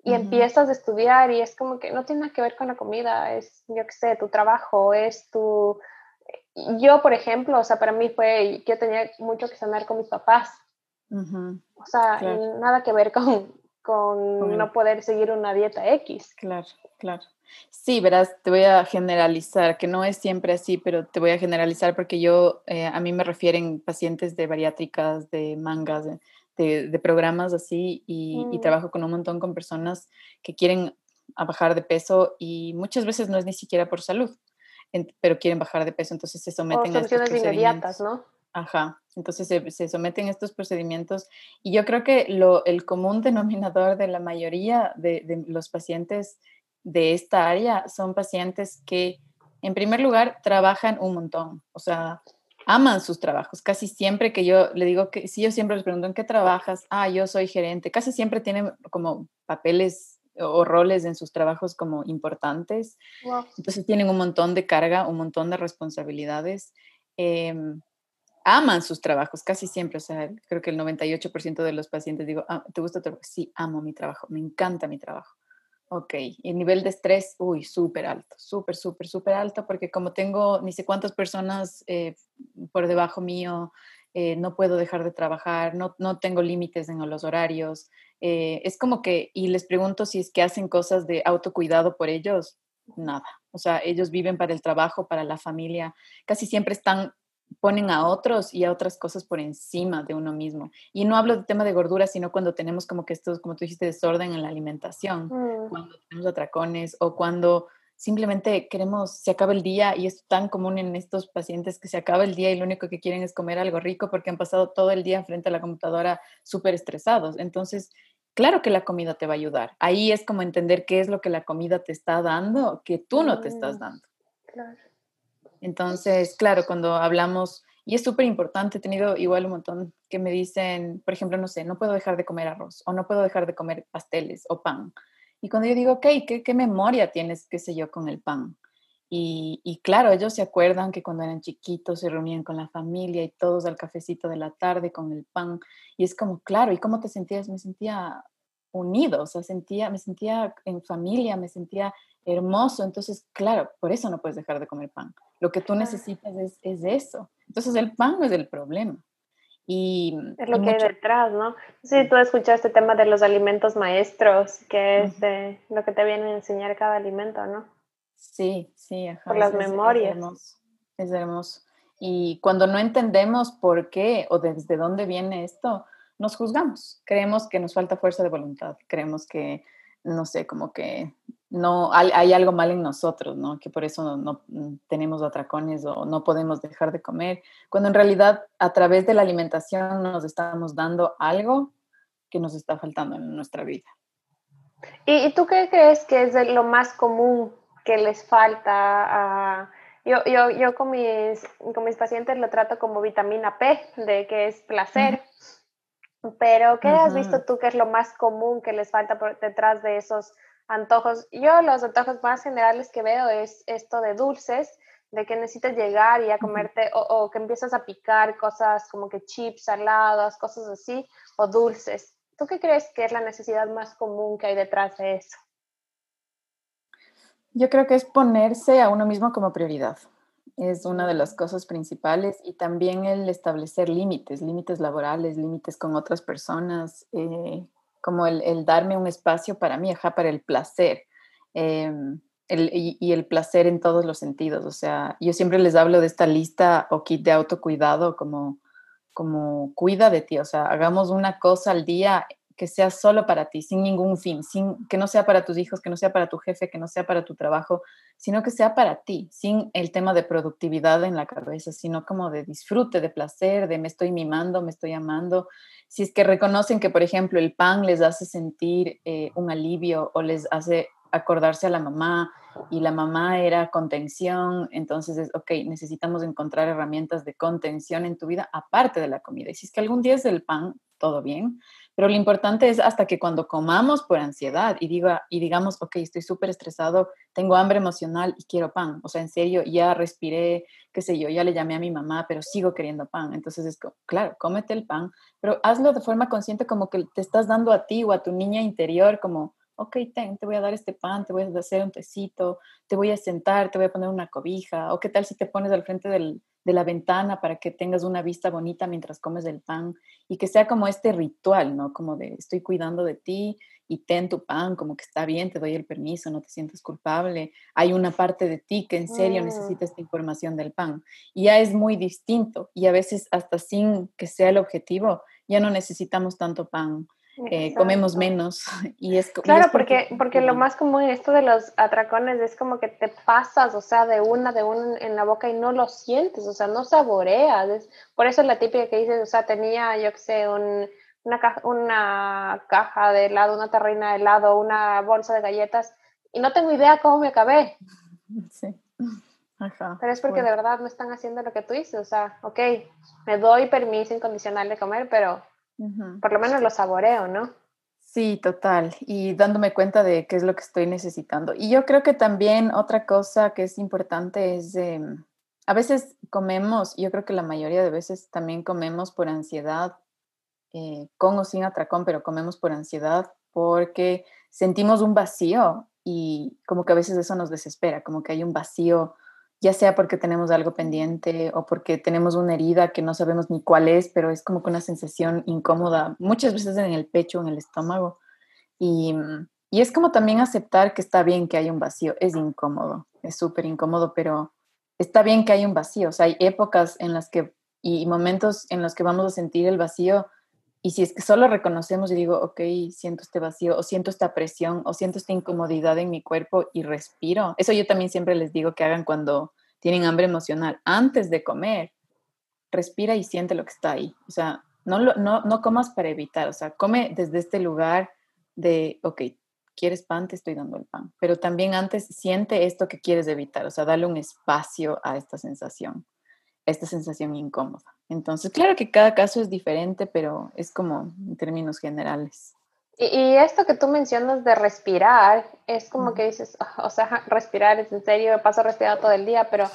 S3: Y empiezas a estudiar y es como que no tiene nada que ver con la comida, es, yo qué sé, tu trabajo, es tu... Yo, por ejemplo, o sea, para mí fue, yo tenía mucho que sanar con mis papás, o sea, nada que ver con, con no poder seguir una dieta X.
S2: Claro, claro. Sí, verás, te voy a generalizar, que no es siempre así, pero te voy a generalizar porque yo, eh, a mí me refieren pacientes de bariátricas, de mangas, de, programas así, y, y, mm. trabajo con un montón con personas que quieren bajar de peso y muchas veces no es ni siquiera por salud, pero quieren bajar de peso, entonces se someten a estos inmediatas, ¿no? Ajá, entonces se, someten estos procedimientos y yo creo que lo, el común denominador de la mayoría de, de los pacientes de esta área son pacientes que, en primer lugar, trabajan un montón, o sea, aman sus trabajos. Casi siempre que yo le digo que, si yo siempre les pregunto, ¿en qué trabajas? Ah, yo soy gerente. Casi siempre tienen como papeles o roles en sus trabajos como importantes. Entonces tienen un montón de carga, un montón de responsabilidades. Em, aman sus trabajos, casi siempre. O sea, creo que el 98% de los pacientes digo, ah, ¿te gusta tu trabajo? Sí, amo mi trabajo, me encanta mi trabajo. Ok, y el nivel de estrés, uy, súper alto, súper, súper, súper alto, porque como tengo ni sé cuántas personas eh, por debajo mío, eh, no puedo dejar de trabajar, no, no tengo límites en los horarios. Eh, es como que, y les pregunto si es que hacen cosas de autocuidado por ellos, nada. O sea, ellos viven para el trabajo, para la familia, casi siempre están ponen a otros y a otras cosas por encima de uno mismo. Y no hablo de tema de gordura, sino cuando tenemos como que estos, como tú dijiste, desorden en la alimentación, mm. cuando tenemos atracones o cuando simplemente queremos, se acaba el día y es tan común en estos pacientes que se acaba el día y lo único que quieren es comer algo rico porque han pasado todo el día frente a la computadora súper estresados. Entonces, claro que la comida te va a ayudar. Ahí es como entender qué es lo que la comida te está dando que tú no te estás mm. dando. Claro. Entonces, claro, cuando hablamos, y es súper importante, he tenido igual un montón que me dicen, por ejemplo, no sé, no puedo dejar de comer arroz o no puedo dejar de comer pasteles o pan. Y cuando yo digo, ok, ¿qué, qué memoria tienes, qué sé yo, con el pan? Y, y, claro, ellos se acuerdan que cuando eran chiquitos se reunían con la familia y todos al cafecito de la tarde con el pan. Y es como, claro, ¿y cómo te sentías? Me sentía unido, o sea, sentía, me sentía en familia, me sentía hermoso. Entonces, claro, por eso no puedes dejar de comer pan. Lo que tú necesitas es, es eso. Entonces, el pan no es el problema. Y
S3: es lo que hay detrás, ¿no? Sí, tú escuchaste el tema de los alimentos maestros, que es lo que te viene a enseñar cada alimento, ¿no?
S2: Sí, sí, ajá.
S3: Por las memorias.
S2: Es hermoso, es hermoso. Y cuando no entendemos por qué o desde dónde viene esto, nos juzgamos. Creemos que nos falta fuerza de voluntad, creemos que, no sé, como que no hay, algo mal en nosotros, ¿no? Que por eso no, mm, tenemos atracones o no podemos dejar de comer, cuando en realidad a través de la alimentación nos estamos dando algo que nos está faltando en nuestra vida.
S3: ¿Y, tú qué crees que es lo más común que les falta Yo, yo, yo con, mis, con mis pacientes lo trato como vitamina P, de que es placer. Pero, ¿qué has visto tú que es lo más común que les falta por detrás de esos antojos. Yo los antojos más generales que veo es esto de dulces, de que necesitas llegar y a comerte o, que empiezas a picar cosas como que chips, saladas, cosas así, o dulces. ¿Tú qué crees que es la necesidad más común que hay detrás de eso?
S2: Yo creo que es ponerse a uno mismo como prioridad. Es una de las cosas principales y también el establecer límites, límites laborales, límites con otras personas, eh, como el, darme un espacio para mí, ajá, para el placer. Em, y, el placer en todos los sentidos. O sea, yo siempre les hablo de esta lista o kit de autocuidado como, como cuida de ti. O sea, hagamos una cosa al día que sea solo para ti, sin ningún fin, sin, que no sea para tus hijos, que no sea para tu jefe, que no sea para tu trabajo, sino que sea para ti, sin el tema de productividad en la cabeza, sino como de disfrute, de placer, de me estoy mimando, me estoy amando si es que reconocen que, por ejemplo, el pan les hace sentir eh, un alivio o les hace acordarse a la mamá y la mamá era contención, entonces es, ok, necesitamos encontrar herramientas de contención en tu vida aparte de la comida. Y si es que algún día es el pan, todo bien, pero lo importante es hasta que cuando comamos por ansiedad y, diga, y digamos, ok, estoy súper estresado, tengo hambre emocional y quiero pan. O sea, en serio, ya respiré, qué sé yo, ya le llamé a mi mamá, pero sigo queriendo pan. Entonces es claro, cómete el pan, pero hazlo de forma consciente como que te estás dando a ti o a tu niña interior como, ok, ten, te voy a dar este pan, te voy a hacer un tecito, te voy a sentar, te voy a poner una cobija, o qué tal si te pones al frente del, de la ventana para que tengas una vista bonita mientras comes el pan y que sea como este ritual, ¿no? Como de estoy cuidando de ti y ten tu pan, como que está bien, te doy el permiso, no te sientas culpable. Hay una parte de ti que en serio mm. necesita esta información del pan. Y ya es muy distinto y a veces hasta sin que sea el objetivo, ya no necesitamos tanto pan. Eh, comemos menos [laughs] y es
S3: claro porque porque lo más común en esto de los atracones es como que te pasas o sea de una de una en la boca y no lo sientes o sea no saboreas por eso es la típica que dices o sea tenía yo que sé un una caja, una caja de helado, una terrina de helado, una bolsa de galletas y no tengo idea cómo me acabé. [laughs] Sí. pero es porque de verdad no están haciendo lo que tú dices. O sea, ok, me doy permiso incondicional de comer, pero por lo menos lo saboreo, ¿no?
S2: Sí, total. Y dándome cuenta de qué es lo que estoy necesitando. Y yo creo que también otra cosa que es importante es, em, a veces comemos, yo creo que la mayoría de veces también comemos por ansiedad eh, con o sin atracón, pero comemos por ansiedad porque sentimos un vacío y como que a veces eso nos desespera, como que hay un vacío, ya sea porque tenemos algo pendiente o porque tenemos una herida que no sabemos ni cuál es, pero es como que una sensación incómoda, muchas veces en el pecho, en el estómago. Y, y es como también aceptar que está bien que hay un vacío, es incómodo, es súper incómodo, pero está bien que hay un vacío, o sea, hay épocas en las que y momentos en los que vamos a sentir el vacío y si es que solo reconocemos y digo, ok, siento este vacío, o siento esta presión, o siento esta incomodidad en mi cuerpo y respiro. Eso yo también siempre les digo que hagan cuando tienen hambre emocional. Antes de comer, respira y siente lo que está ahí. O sea, no, no, no comas para evitar, o sea, come desde este lugar de, ok, quieres pan, te estoy dando el pan. Pero también antes siente esto que quieres evitar, o sea, dale un espacio a esta sensación, esta sensación incómoda. Entonces, claro que cada caso es diferente, pero es como en términos generales.
S3: Y, esto que tú mencionas de respirar, es como que dices, [laughs] o sea, respirar es en serio, paso respirando todo el día, pero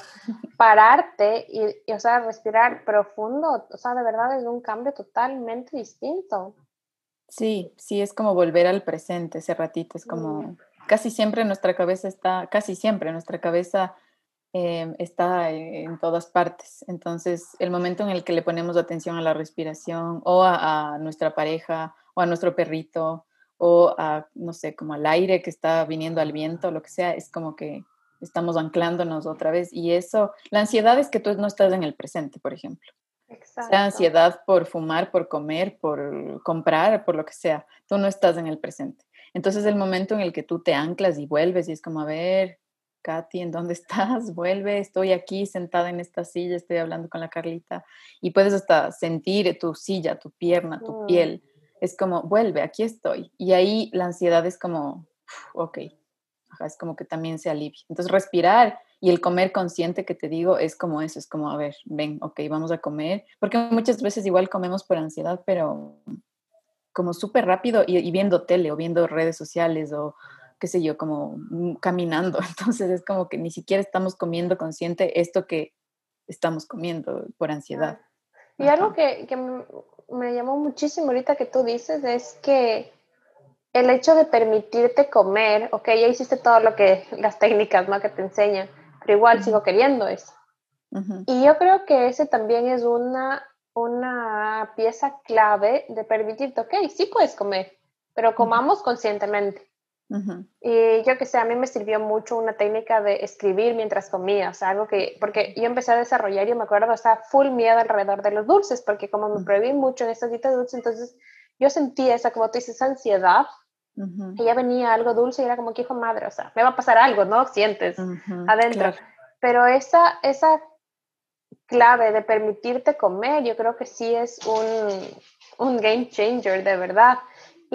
S3: pararte y, o sea, respirar profundo, o sea, de verdad es un cambio totalmente distinto.
S2: Sí, sí, es como volver al presente ese ratito, es como casi siempre nuestra cabeza está, casi siempre nuestra cabeza Em, está en todas partes. Entonces, el momento en el que le ponemos atención a la respiración o a, nuestra pareja o a nuestro perrito o a, no sé, como al aire que está viniendo al viento, lo que sea, es como que estamos anclándonos otra vez. Y eso, la ansiedad es que tú no estás en el presente, por ejemplo. Exacto. Sea ansiedad por fumar, por comer, por comprar, por lo que sea, tú no estás en el presente. Entonces el momento en el que tú te anclas y vuelves y es como, a ver, Katy, ¿en dónde estás? [laughs] Vuelve, estoy aquí sentada en esta silla, estoy hablando con la Carlita y puedes hasta sentir tu silla, tu pierna, tu mm. piel. Es como, vuelve, aquí estoy. Y ahí la ansiedad es como, ok, es como que también se alivia. Entonces, respirar y el comer consciente que te digo es como eso, es como, a ver, ven, ok, vamos a comer, porque muchas veces igual comemos por ansiedad, pero como súper rápido y, y viendo tele o viendo redes sociales o qué sé yo, como mm, caminando. [laughs] Entonces es como que ni siquiera estamos comiendo consciente esto que estamos comiendo por ansiedad.
S3: Y algo que, que, me llamó muchísimo ahorita que tú dices es que el hecho de permitirte comer, ok, ya hiciste todo lo que, [laughs] las técnicas ¿no? que te enseñan, pero igual sigo queriendo eso. Y yo creo que ese también es una, una pieza clave de permitirte, ok, sí puedes comer, pero comamos conscientemente. Y yo que sé, a mí me sirvió mucho una técnica de escribir mientras comía, o sea, algo que, porque yo empecé a desarrollar, yo me acuerdo, o sea, full miedo alrededor de los dulces, porque como me prohibí mucho en estos días de dulces, entonces yo sentía esa, como tú dices, ansiedad, y ya venía algo dulce y era como que hijo madre, o sea, me va a pasar algo, ¿no? Sientes adentro. Pero esa, esa clave de permitirte comer, yo creo que sí es un, un game changer, de verdad.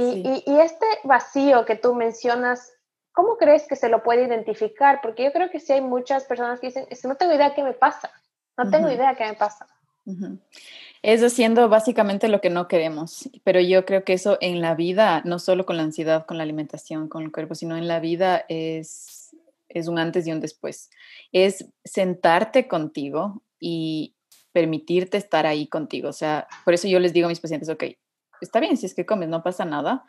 S3: Y, este vacío que tú mencionas, ¿cómo crees que se lo puede identificar? Porque yo creo que sí hay muchas personas que dicen, no tengo idea qué me pasa, no tengo idea qué me pasa.
S2: Es haciendo básicamente lo que no queremos, pero yo creo que eso en la vida, no solo con la ansiedad, con la alimentación, con el cuerpo, sino en la vida es, es un antes y un después. Es sentarte contigo y permitirte estar ahí contigo. O sea, por eso yo les digo a mis pacientes, ok, está bien si es que comes, no pasa nada.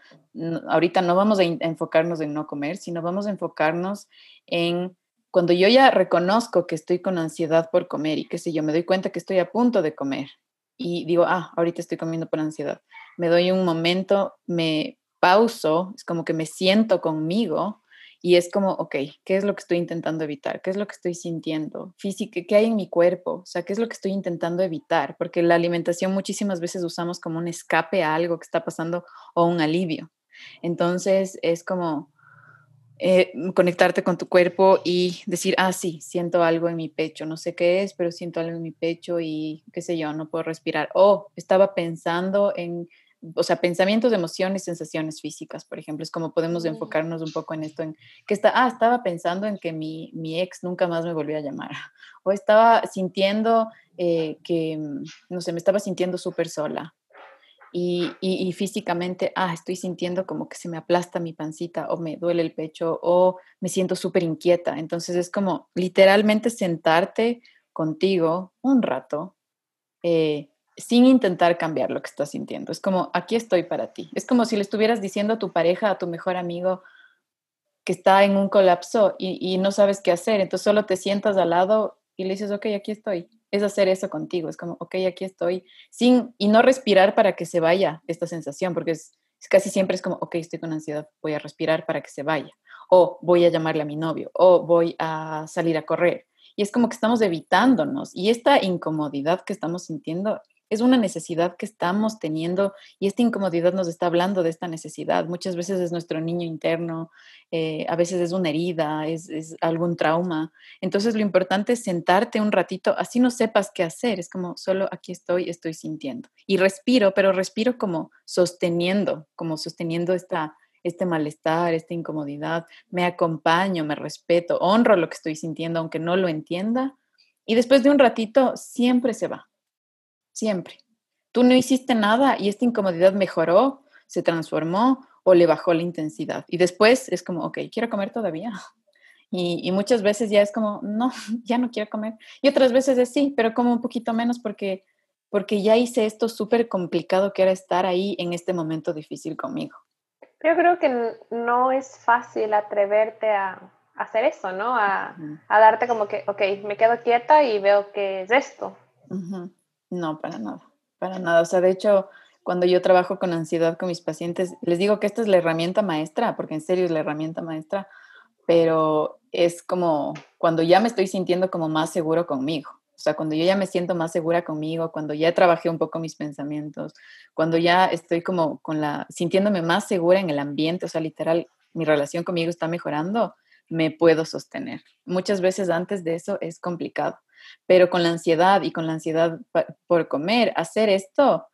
S2: ahorita no vamos a, enfocarnos en no comer, sino vamos a enfocarnos en cuando yo ya reconozco que estoy con ansiedad por comer y que si yo me doy cuenta que estoy a punto de comer y digo, ah, ahorita estoy comiendo por ansiedad, me doy un momento, me pauso, es como que me siento conmigo y es como, ok, ¿qué es lo que estoy intentando evitar? ¿Qué es lo que estoy sintiendo? Física, ¿qué hay en mi cuerpo? O sea, ¿qué es lo que estoy intentando evitar? Porque la alimentación muchísimas veces usamos como un escape a algo que está pasando o un alivio. Entonces es como eh, conectarte con tu cuerpo y decir, ah, sí, siento algo en mi pecho, no sé qué es, pero siento algo en mi pecho y qué sé yo, no puedo respirar. O estaba pensando en o sea, pensamientos, emociones, sensaciones físicas, por ejemplo, es como podemos enfocarnos un poco en esto, en que está, ah, estaba pensando en que mi, mi ex nunca más me volvió a llamar, [laughs] o estaba sintiendo eh, que, mm, no sé, me estaba sintiendo súper sola. Y, y, físicamente, ah, estoy sintiendo como que se me aplasta mi pancita o me duele el pecho o me siento súper inquieta. Entonces es como literalmente sentarte contigo un rato, eh, sin intentar cambiar lo que estás sintiendo. Es como, aquí estoy para ti. Es como si le estuvieras diciendo a tu pareja, a tu mejor amigo, que está en un colapso y, no sabes qué hacer. Entonces solo te sientas al lado y le dices, ok, aquí estoy. Es hacer eso contigo. Es como, ok, aquí estoy. Sin, y no respirar para que se vaya esta sensación, porque es, casi siempre es como, ok, estoy con ansiedad, voy a respirar para que se vaya. O voy a llamarle a mi novio. O voy a salir a correr. Y es como que estamos evitándonos. Y esta incomodidad que estamos sintiendo es una necesidad que estamos teniendo y esta incomodidad nos está hablando de esta necesidad. Muchas veces es nuestro niño interno, eh, a veces es una herida, es, es, algún trauma. Entonces lo importante es sentarte un ratito, así no sepas qué hacer, es como solo aquí estoy, estoy sintiendo. Y respiro, pero respiro como sosteniendo, como sosteniendo esta, este malestar, esta incomodidad. Me acompaño, me respeto, honro lo que estoy sintiendo, aunque no lo entienda. Y después de un ratito, siempre se va siempre. Tú no hiciste nada y esta incomodidad mejoró, se transformó o le bajó la intensidad. Y después es como, ok, quiero comer todavía. [laughs] Y, muchas veces ya es como, no, [laughs] ya no quiero comer. Y otras veces es sí, pero como un poquito menos porque, porque ya hice esto súper complicado que era estar ahí en este momento difícil conmigo.
S3: Yo creo que no es fácil atreverte a, hacer eso, ¿no? A, a, darte como que, ok, me quedo quieta y veo que es esto.
S2: No, para nada, para nada. O sea, de hecho, cuando yo trabajo con ansiedad con mis pacientes, les digo que esta es la herramienta maestra, porque en serio es la herramienta maestra, pero es como cuando ya me estoy sintiendo como más seguro conmigo. O sea, cuando yo ya me siento más segura conmigo, cuando ya trabajé un poco mis pensamientos, cuando ya estoy como con la, sintiéndome más segura en el ambiente, o sea, literal, mi relación conmigo está mejorando, me puedo sostener. Muchas veces antes de eso es complicado. Pero con la ansiedad y con la ansiedad por comer, hacer esto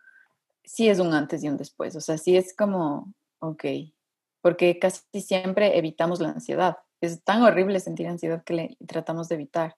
S2: sí es un antes y un después. O sea, sí es como, ok, porque casi siempre evitamos la ansiedad. Es tan horrible sentir ansiedad que le tratamos de evitar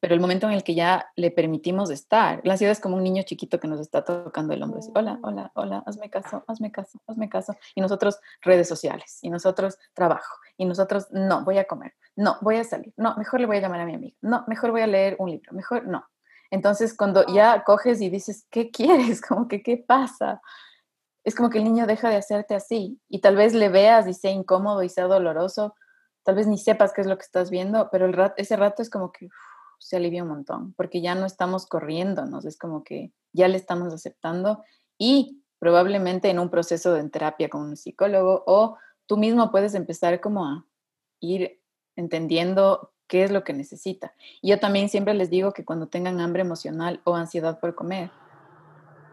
S2: pero el momento en el que ya le permitimos estar, la ansiedad es como un niño chiquito que nos está tocando el hombro, hola, hola, hola, hazme caso, hazme caso, hazme caso, y nosotros redes sociales, y nosotros trabajo, y nosotros no, voy a comer, no, voy a salir, no, mejor le voy a llamar a mi amigo, no, mejor voy a leer un libro, mejor no. Entonces, cuando ya coges y dices, ¿qué quieres? [laughs] Como que, ¿qué pasa? Es como que el niño deja de hacerte así, y tal vez le veas y sea incómodo y sea doloroso, tal vez ni sepas qué es lo que estás viendo, pero el ese rato es como que se alivia un montón, porque ya no estamos corriéndonos, es como que ya le estamos aceptando y probablemente en un proceso de terapia con un psicólogo o tú mismo puedes empezar como a ir entendiendo qué es lo que necesita. Yo también siempre les digo que cuando tengan hambre emocional o ansiedad por comer,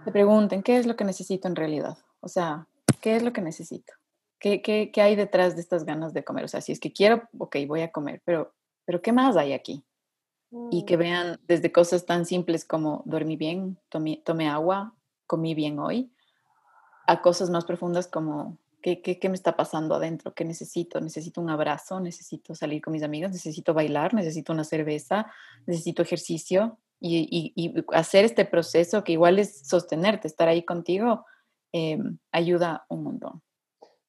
S2: se pregunten qué es lo que necesito en realidad. O sea, ¿qué es lo que necesito? ¿Qué, qué, qué hay detrás de estas ganas de comer? O sea, si es que quiero, ok, voy a comer, pero, pero ¿qué más hay aquí? Y que mm. vean desde cosas tan simples como dormí bien, tomé, tomé agua, comí bien hoy, a cosas más profundas como ¿qué, qué, qué me está pasando adentro, qué necesito, necesito un abrazo, necesito salir con mis amigos, necesito bailar, necesito una cerveza, necesito ejercicio y, y, hacer este proceso que igual es sostenerte, estar ahí contigo, em, ayuda un montón.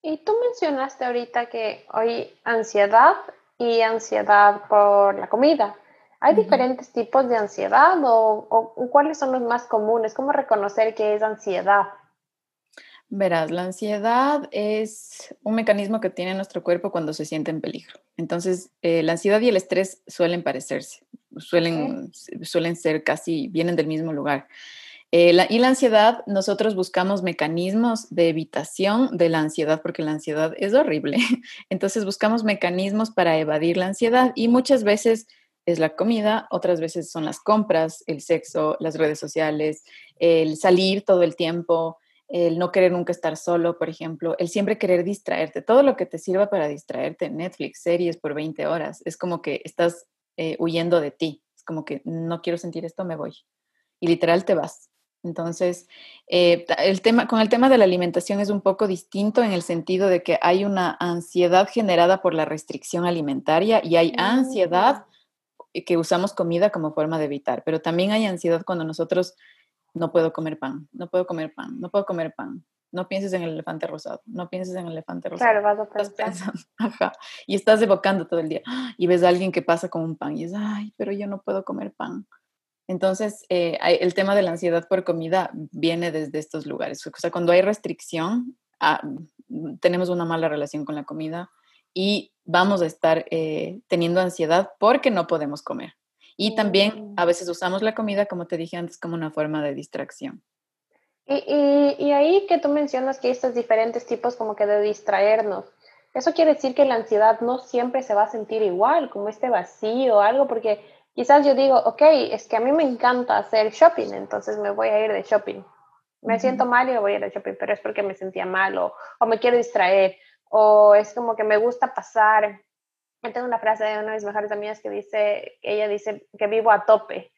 S3: Y tú mencionaste ahorita que hoy ansiedad y ansiedad por la comida. ¿Hay diferentes tipos de ansiedad o, cuáles son los más comunes? ¿Cómo reconocer qué es ansiedad?
S2: Verás, la ansiedad es un mecanismo que tiene nuestro cuerpo cuando se siente en peligro. Entonces, eh, la ansiedad y el estrés suelen parecerse, suelen, suelen ser casi, vienen del mismo lugar. Eh, y la ansiedad, nosotros buscamos mecanismos de evitación de la ansiedad porque la ansiedad es horrible. [laughs] Entonces buscamos mecanismos para evadir la ansiedad y muchas veces es la comida, otras veces son las compras, el sexo, las redes sociales, el salir todo el tiempo, el no querer nunca estar solo, por ejemplo, el siempre querer distraerte, todo lo que te sirva para distraerte, Netflix, series por 20 horas, es como que estás eh, huyendo de ti, es como que no quiero sentir esto, me voy. Y literal te vas. Entonces, eh, el tema, con el tema de la alimentación es un poco distinto en el sentido de que hay una ansiedad generada por la restricción alimentaria y hay ansiedad mm. Que usamos comida como forma de evitar, pero también hay ansiedad cuando nosotros no puedo comer pan, no puedo comer pan, no puedo comer pan. No pienses en el elefante rosado, no pienses en el elefante rosado.
S3: Claro, vas a pensar. [laughs]
S2: Ajá, y estás evocando todo el día. [gasps] Y ves a alguien que pasa con un pan y es, ay, pero yo no puedo comer pan. Entonces, eh, el tema de la ansiedad por comida viene desde estos lugares. O sea, cuando hay restricción, ah, mm, tenemos una mala relación con la comida y vamos a estar eh, teniendo ansiedad porque no podemos comer. Y también a mm. veces usamos la comida, como te dije antes, como una forma de distracción.
S3: Y, y, y, ahí que tú mencionas que hay estos diferentes tipos como que de distraernos, eso quiere decir que la ansiedad no siempre se va a sentir igual, como este vacío o algo, porque Quizás yo digo, ok, es que a mí me encanta hacer shopping, entonces me voy a ir de shopping. Me siento mal y me voy a ir de shopping, pero es porque me sentía mal o, o me quiero distraer o es como que me gusta pasar. Yo tengo una frase de una de mis mejores amigas que dice, ella dice que vivo a tope.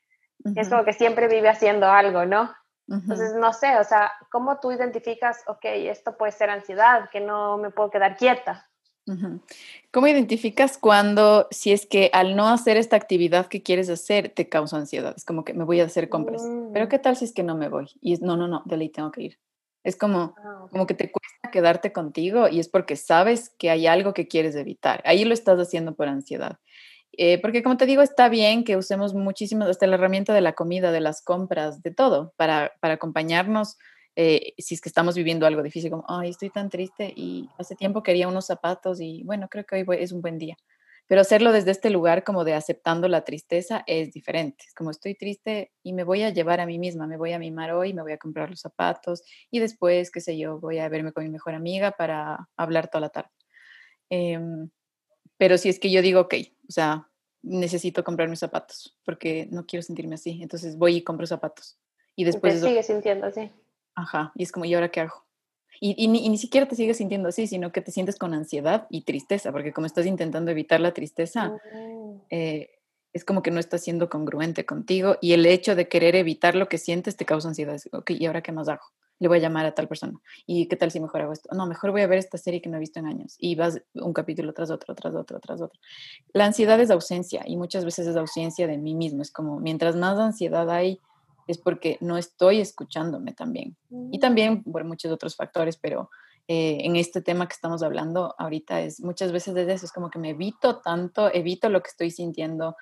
S3: Es como que siempre vive haciendo algo, ¿no? Entonces, no sé, o sea, ¿cómo tú identificas, ok, esto puede ser ansiedad, que no me puedo quedar quieta?
S2: ¿Cómo identificas cuando, si es que al no hacer esta actividad que quieres hacer, te causa ansiedad? Es como que me voy a hacer compras. Pero mm. ¿qué tal si es que no me voy? Y es, no, no, no, de ley tengo que ir. Es como, ah, como que te cuesta quedarte contigo y es porque sabes que hay algo que quieres evitar. Ahí lo estás haciendo por ansiedad. Eh, porque como te digo, está bien que usemos muchísimo, hasta la herramienta de la comida, de las compras, de todo, para, para acompañarnos eh, si es que estamos viviendo algo difícil, como, ay, estoy tan triste y hace tiempo quería unos zapatos y bueno, creo que hoy es un buen día. Pero hacerlo desde este lugar como de aceptando la tristeza es diferente. Es como estoy triste y me voy a llevar a mí misma, me voy a mimar hoy, me voy a comprar los zapatos y después, qué sé yo, voy a verme con mi mejor amiga para hablar toda la tarde. Em, pero si es que yo digo, ok, o sea, necesito comprar mis zapatos porque no quiero sentirme así, entonces voy y compro zapatos. Y después...
S3: sigue sintiendo así.
S2: Ajá, y es como, ¿y ahora qué hago? Y, ni, siquiera te sigues sintiendo así, sino que te sientes con ansiedad y tristeza, porque como estás intentando evitar la tristeza, mm. eh, es como que no estás siendo congruente contigo y el hecho de querer evitar lo que sientes te causa ansiedad. Ok, ¿y ahora qué más hago? Le voy a llamar a tal persona. ¿Y qué tal si mejor hago esto? No, mejor voy a ver esta serie que no he visto en años. Y vas un capítulo tras otro, tras otro, tras otro. La ansiedad es ausencia y muchas veces es ausencia de mí mismo. Es como, mientras más ansiedad hay, es porque no estoy escuchándome también. Y mm. también por muchos otros factores, pero eh, en este tema que estamos hablando ahorita es muchas veces de eso, es como que me evito tanto, evito lo que estoy sintiendo,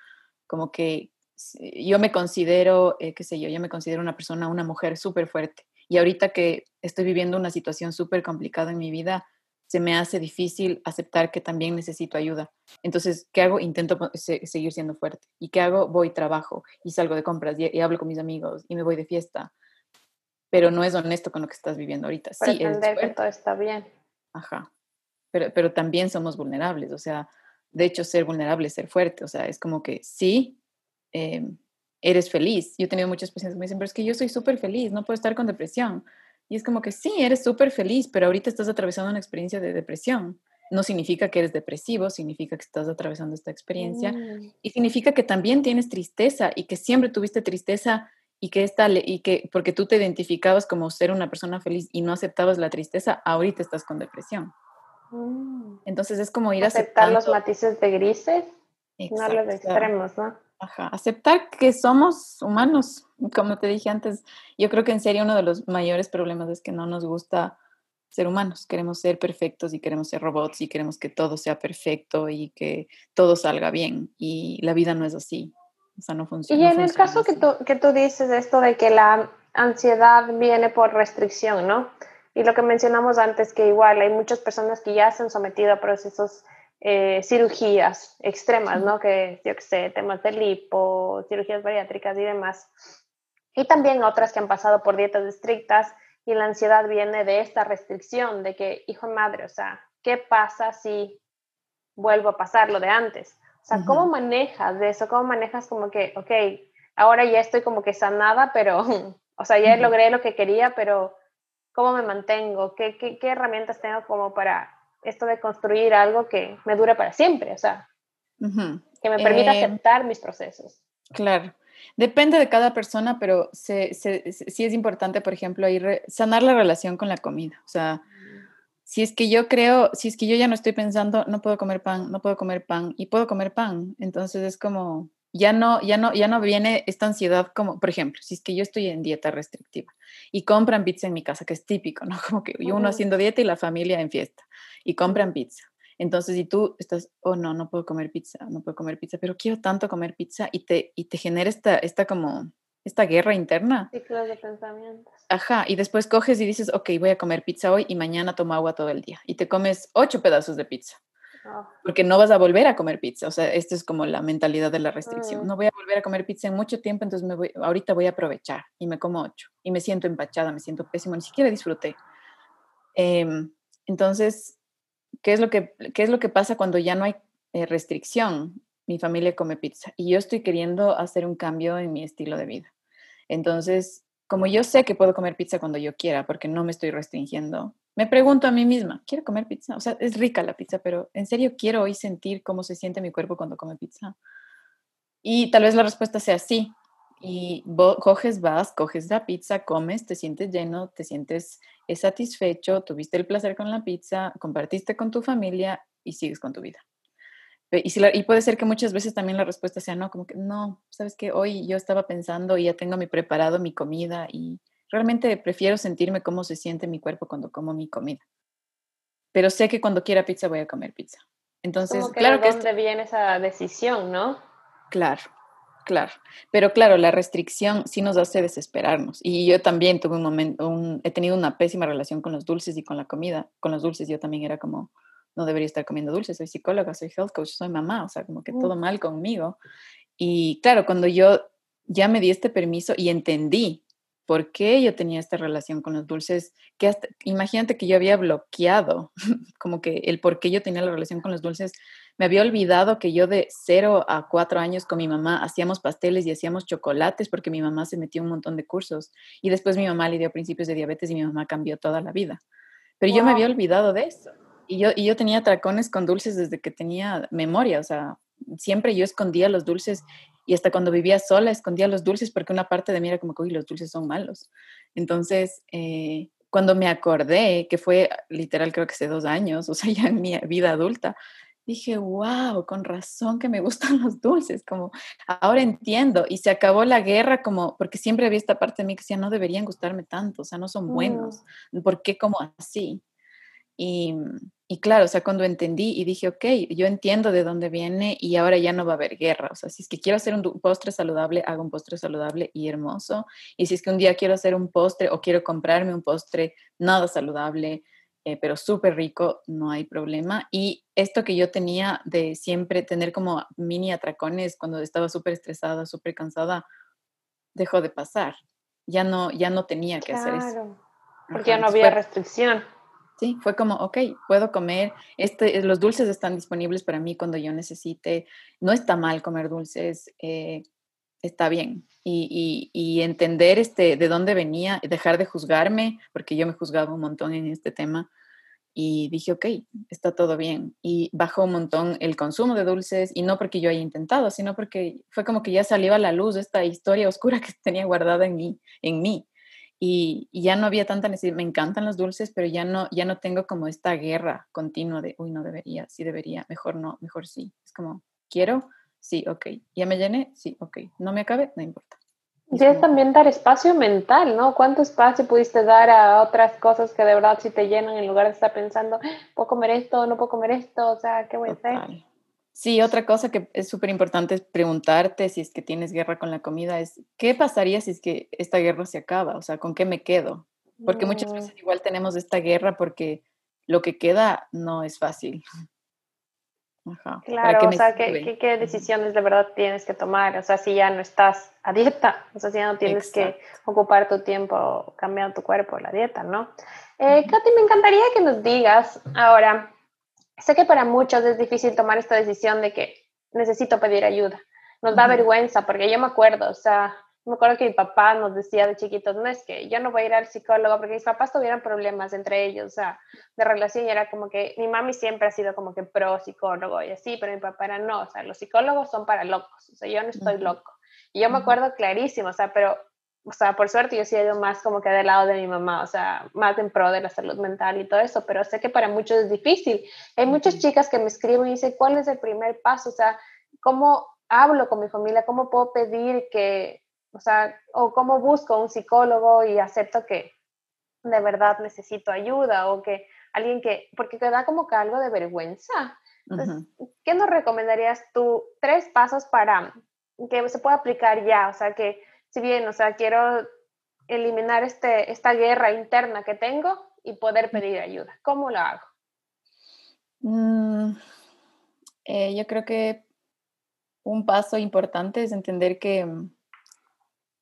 S2: como que yo me considero, eh, qué sé yo, yo me considero una persona, una mujer súper fuerte. Y ahorita que estoy viviendo una situación súper complicada en mi vida, se me hace difícil aceptar que también necesito ayuda. Entonces, ¿qué hago? Intento seguir siendo fuerte. ¿Y qué hago? Voy, trabajo y salgo de compras y, hablo con mis amigos y me voy de fiesta. Pero no es honesto con lo que estás viviendo ahorita. sí,
S3: es que todo está bien.
S2: Ajá. Pero, pero también somos vulnerables. O sea, de hecho, ser vulnerable es ser fuerte. O sea, es como que sí, em, eres feliz. Yo he tenido muchas pacientes que me dicen, pero es que yo soy súper feliz, no puedo estar con depresión y es como que sí, eres súper feliz, pero ahorita estás atravesando una experiencia de depresión. No significa que eres depresivo, significa que estás atravesando esta experiencia mm. y significa que también tienes tristeza y que siempre tuviste tristeza y que esta y que porque tú te identificabas como ser una persona feliz y no aceptabas la tristeza, ahorita estás con depresión. Mm. Entonces es como ir a
S3: aceptar los matices de grises, no los extremos, ¿no?
S2: Aceptar que somos humanos, como te dije antes, yo creo que en serio uno de los mayores problemas es que no nos gusta ser humanos, queremos ser perfectos y queremos ser robots y queremos que todo sea perfecto y que todo salga bien y la vida no es así, o sea, no funciona.
S3: Y en el caso que tú, que tú dices esto de que la ansiedad viene por restricción, ¿no? Y lo que mencionamos antes, que igual hay muchas personas que ya se han sometido a procesos eh, cirugías extremas, ¿no? Que yo que sé, temas de lipo, cirugías bariátricas y demás. Y también otras que han pasado por dietas estrictas y la ansiedad viene de esta restricción, de que, hijo de madre, o sea, ¿qué pasa si vuelvo a pasar lo de antes? O sea, ¿cómo manejas de eso? ¿Cómo manejas como que, ok, ahora ya estoy como que sanada, pero, [laughs] o sea, ya logré lo que quería, pero ¿cómo me mantengo? ¿Qué, qué, qué herramientas tengo como para esto de construir algo que me dure para siempre? O sea, que me permita eh, aceptar mis procesos.
S2: Claro. Depende de cada persona, pero sí es importante, por ejemplo, ir sanar la relación con la comida. O sea, si es que yo creo, si es que yo ya no estoy pensando, no puedo comer pan, no puedo comer pan y puedo comer pan, entonces es como ya no, ya no, ya no viene esta ansiedad como, por ejemplo, si es que yo estoy en dieta restrictiva y compran pizza en mi casa, que es típico, ¿no? [laughs] Como que uno haciendo dieta y la familia en fiesta y compran pizza. Entonces, si tú estás, oh no, no puedo comer pizza, no puedo comer pizza, pero quiero tanto comer pizza y te, y te genera esta, esta como, esta guerra interna.
S3: Ciclos de pensamientos.
S2: Ajá, y después coges y dices, ok, voy a comer pizza hoy y mañana tomo agua todo el día. Y te comes ocho pedazos de pizza. Ah. Porque no vas a volver a comer pizza. O sea, esto es como la mentalidad de la restricción. Mm. No voy a volver a comer pizza en mucho tiempo, entonces me voy, ahorita voy a aprovechar y me como ocho. Y me siento empachada, me siento pésimo, ni siquiera disfruté. Em, entonces, ¿qué es, lo que, ¿qué es lo que pasa cuando ya no hay eh, restricción? Mi familia come pizza y yo estoy queriendo hacer un cambio en mi estilo de vida. Entonces, como yo sé que puedo comer pizza cuando yo quiera, porque no me estoy restringiendo, me pregunto a mí misma, ¿quiero comer pizza? O sea, es rica la pizza, pero ¿en serio quiero hoy sentir cómo se siente mi cuerpo cuando come pizza? Y tal vez la respuesta sea sí. Y vos coges, vas, coges la pizza, comes, te sientes lleno, te sientes satisfecho, tuviste el placer con la pizza, compartiste con tu familia y sigues con tu vida. Y, puede ser que muchas veces también la respuesta sea no, como que no, sabes que hoy yo estaba pensando y ya tengo mi preparado mi comida y realmente prefiero sentirme cómo se siente mi cuerpo cuando como mi comida. Pero sé que cuando quiera pizza voy a comer pizza. Entonces, claro
S3: que dónde viene esa decisión, ¿no?
S2: Claro, claro. Pero claro, la restricción sí nos hace desesperarnos. Y yo también tuve un momento, he tenido una pésima relación con los dulces y con la comida. Con los dulces yo también era como, no debería estar comiendo dulces, soy psicóloga, soy health coach, soy mamá, o sea, como que todo mal conmigo. Y claro, cuando yo ya me di este permiso y entendí por qué yo tenía esta relación con los dulces, que hasta, imagínate que yo había bloqueado, [laughs] como que el por qué yo tenía la relación con los dulces, me había olvidado que yo de cero a cuatro años con mi mamá hacíamos pasteles y hacíamos chocolates porque mi mamá se metió un montón de cursos y después mi mamá le dio principios de diabetes y mi mamá cambió toda la vida. Pero yo me había olvidado de eso. Y yo, y yo tenía tracones con dulces desde que tenía memoria, o sea, siempre yo escondía los dulces y hasta cuando vivía sola escondía los dulces porque una parte de mí era como que, los dulces son malos. Entonces, eh, cuando me acordé, que fue literal creo que hace dos años, [laughs] o sea, ya en mi vida adulta, dije, wow, con razón que me gustan [laughs] los dulces, como ahora entiendo. Y se acabó la guerra como, porque siempre había esta parte de mí que decía, no deberían gustarme tanto, o sea, no son buenos. Mm. ¿Por qué como así? Y, y, claro, o sea, cuando entendí y dije, ok, yo entiendo de dónde viene y ahora ya no va a haber guerra. O sea, si es que quiero hacer un postre saludable, hago un postre saludable y hermoso. Y si es que un día quiero hacer un postre o quiero comprarme un postre nada saludable, eh, pero súper rico, no hay problema. Y esto que yo tenía de siempre tener como mini atracones cuando estaba súper estresada, súper cansada, dejó de pasar. Ya no, ya no tenía que hacer eso.
S3: Porque ya no había restricción.
S2: Sí, fue como, ok, puedo comer, este, los dulces están disponibles para mí cuando yo necesite, no está mal comer dulces, eh, está bien. Y, y, entender este, de dónde venía, dejar de juzgarme, porque yo me juzgaba un montón en este tema, y dije, ok, está todo bien. Y bajó un montón el consumo de dulces, y no porque yo haya intentado, sino porque fue como que ya salió a la luz esta historia oscura que [laughs] tenía guardada en mí. En mí y, ya no había tanta necesidad, me encantan los dulces, pero ya no, ya no tengo como esta guerra continua de, uy, no debería, sí debería, mejor no, mejor sí. Es como, quiero, sí, ok. Ya me llené, sí, ok. No me acabe, no importa.
S3: Y es también dar espacio mental, ¿no? ¿Cuánto espacio pudiste dar a otras cosas que de verdad sí te llenan en lugar de estar pensando, puedo comer esto, no puedo comer esto, o sea, ¿qué voy a hacer?
S2: Sí, otra cosa que es súper importante preguntarte si es que tienes guerra con la comida es, ¿qué pasaría si es que esta guerra se acaba? O sea, ¿con qué me quedo? Porque muchas mm. veces igual tenemos esta guerra porque lo que queda no es fácil.
S3: Claro, o sea, ¿qué, qué, decisiones de verdad tienes que tomar? O sea, si ya no estás a dieta, o sea, si ya no tienes que ocupar tu tiempo cambiando tu cuerpo, la dieta, ¿no? Eh, Katy, me encantaría que nos digas ahora, sé que para muchos es difícil tomar esta decisión de que necesito pedir ayuda. Nos da vergüenza, porque yo me acuerdo, o sea, me acuerdo que mi papá nos decía de chiquitos, no es que yo no voy a ir al psicólogo porque mis papás tuvieron problemas entre ellos, o sea, de relación y era como que mi mami siempre ha sido como que pro psicólogo y así, pero mi papá era no, o sea, los psicólogos son para locos, o sea, yo no estoy loco. Y yo me acuerdo clarísimo, o sea, pero, o sea, por suerte yo sí he ido más como que del lado de mi mamá, o sea, más en pro de la salud mental y todo eso, pero sé que para muchos es difícil. Hay muchas chicas que me escriben y dicen, ¿cuál es el primer paso? O sea, ¿cómo hablo con mi familia? ¿Cómo puedo pedir que o sea, o cómo busco un psicólogo y acepto que de verdad necesito ayuda o que alguien que, porque te da como que algo de vergüenza. Entonces, ¿qué nos recomendarías tú? Tres pasos para que se pueda aplicar ya, o sea, que si bien, o sea, quiero eliminar este, esta guerra interna que tengo y poder pedir ayuda. ¿Cómo lo hago?
S2: Mm, eh, yo creo que un paso importante es entender que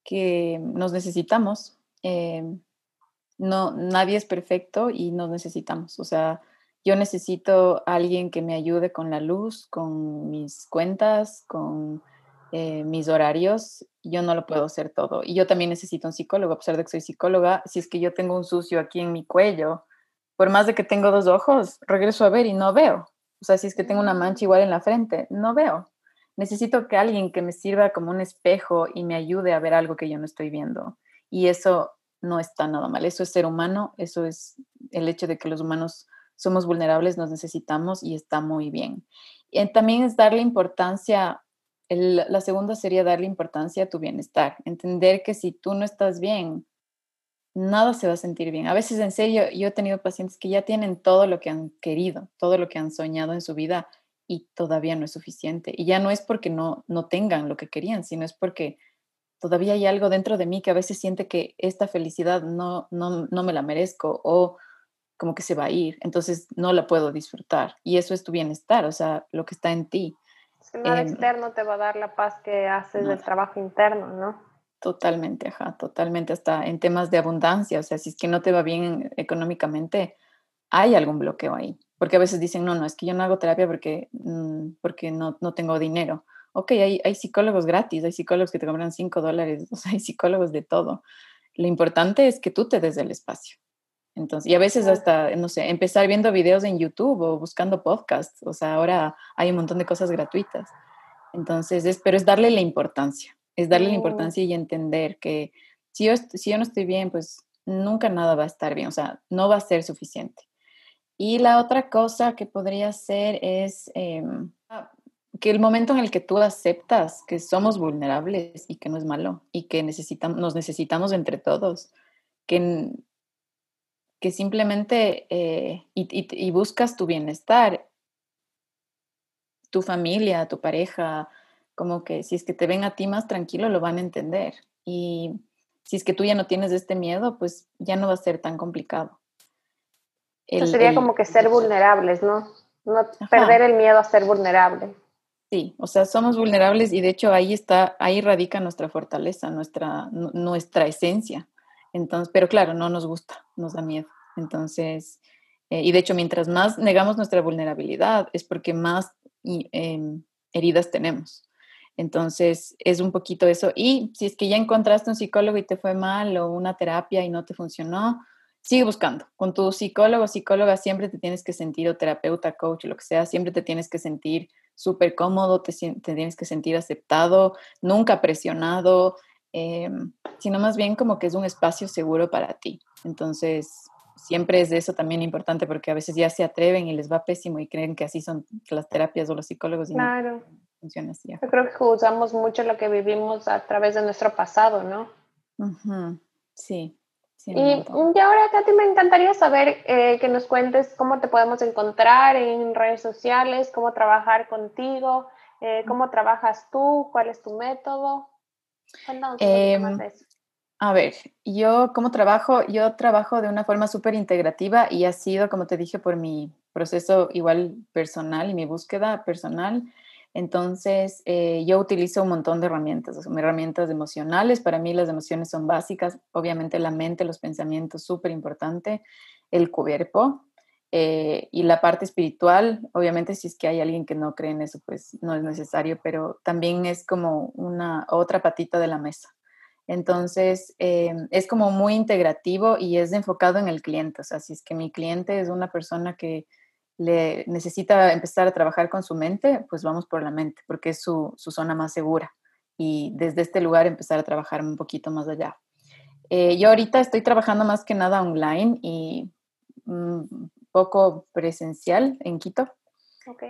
S2: que nos necesitamos. Em, no, nadie es perfecto y nos necesitamos. O sea, yo necesito a alguien que me ayude con la luz, con mis cuentas, con eh, mis horarios. Yo no lo puedo hacer todo. Y yo también necesito un psicólogo, a pesar de que soy psicóloga. Si es que yo tengo un sucio aquí en mi cuello, por más de que tengo dos ojos, regreso a ver y no veo. O sea, si es que tengo una mancha igual en la frente, no veo necesito que alguien que me sirva como un espejo y me ayude a ver algo que yo no estoy viendo. Y eso no está nada mal. Eso es ser humano, eso es el hecho de que los humanos somos vulnerables, nos necesitamos y está muy bien. Y también es darle importancia, la segunda sería darle importancia a tu bienestar, entender que si tú no estás bien, nada se va a sentir bien. A veces, en serio, yo he tenido pacientes que ya tienen todo lo que han querido, todo lo que han soñado en su vida, y todavía no es suficiente. Y ya no es porque no, no tengan lo que querían, sino es porque todavía hay algo dentro de mí que a veces siente que esta felicidad no, no, no me la merezco o como que se va a ir, entonces no la puedo disfrutar. Y eso es tu bienestar, o sea, lo que está en ti.
S3: nada em, externo te va a dar la paz que haces del trabajo interno, ¿no?
S2: Totalmente, ajá, totalmente, hasta en temas de abundancia, o sea, si es que no te va bien económicamente, hay algún bloqueo ahí porque a veces dicen, no, no, es que yo no hago terapia porque, mm, porque no, no tengo dinero. Ok, hay, hay psicólogos gratis, hay psicólogos que te cobran 5 dólares, [laughs] o sea, hay psicólogos de todo. Lo importante es que tú te des el espacio. Entonces, y a veces hasta, no sé, empezar viendo videos en YouTube o buscando podcasts. O sea, ahora hay un montón de cosas gratuitas. Entonces, es, pero es darle la importancia, es darle la importancia y entender que si yo, si yo no estoy bien, pues nunca nada va a estar bien, o sea, no va a ser suficiente. Y la otra cosa que podría ser es em, ah, que el momento en el que tú aceptas que somos vulnerables y que no es malo y que necesitamos, nos necesitamos entre todos, que, que simplemente eh, y, buscas tu bienestar, tu familia, tu pareja, como que si es que te ven a ti más tranquilo, lo van a entender. Y si es que tú ya no tienes este miedo, pues ya no va a ser tan complicado
S3: sería como que ser vulnerables, ¿no? No perder el miedo a ser vulnerable.
S2: Sí, o sea, somos vulnerables y de hecho ahí está, ahí radica nuestra fortaleza, nuestra, nuestra esencia. Entonces, pero claro, no nos gusta, nos da miedo. Entonces, eh, y de hecho, mientras más negamos nuestra vulnerabilidad, es porque más em, heridas tenemos. Entonces, es un poquito eso. Y si es que ya encontraste un psicólogo y te fue mal o una terapia y no te funcionó, sigue buscando. Con tu psicólogo, psicóloga, siempre te tienes que sentir, o terapeuta, coach, lo que sea, siempre te tienes que sentir súper cómodo, te, tienes que sentir aceptado, nunca presionado, em, sino más bien como que es un espacio seguro para ti. Entonces, siempre es de eso también importante porque a veces ya se atreven y les va pésimo y creen que así son las terapias o los psicólogos. Y
S3: claro. funciona así. Yo creo que juzgamos mucho lo que vivimos a través de nuestro pasado, ¿no?
S2: Sí,
S3: y, ahora, Katy, me encantaría saber eh, que nos cuentes cómo te podemos encontrar en redes sociales, cómo trabajar contigo, eh, cómo trabajas tú, cuál es tu método.
S2: Cuéntanos un más de em, eso. A ver, yo como trabajo, yo trabajo de una forma súper integrativa y ha sido, como te dije, por mi proceso igual personal y mi búsqueda personal. Entonces, eh, yo utilizo un montón de herramientas, herramientas emocionales. Para mí las emociones son básicas. Obviamente la mente, los pensamientos, súper importante. El cuerpo eh, y la parte espiritual. Obviamente si es que hay alguien que no cree en eso, pues no es necesario, pero también es como una otra patita de la mesa. Entonces, eh, es como muy integrativo y es enfocado en el cliente. O sea, si es que mi cliente es una persona que le necesita empezar a trabajar con su mente, pues vamos por la mente, porque es su, zona más segura. Y desde este lugar empezar a trabajar un poquito más allá. Eh, yo ahorita estoy trabajando más que nada online y un mm, poco presencial en Quito.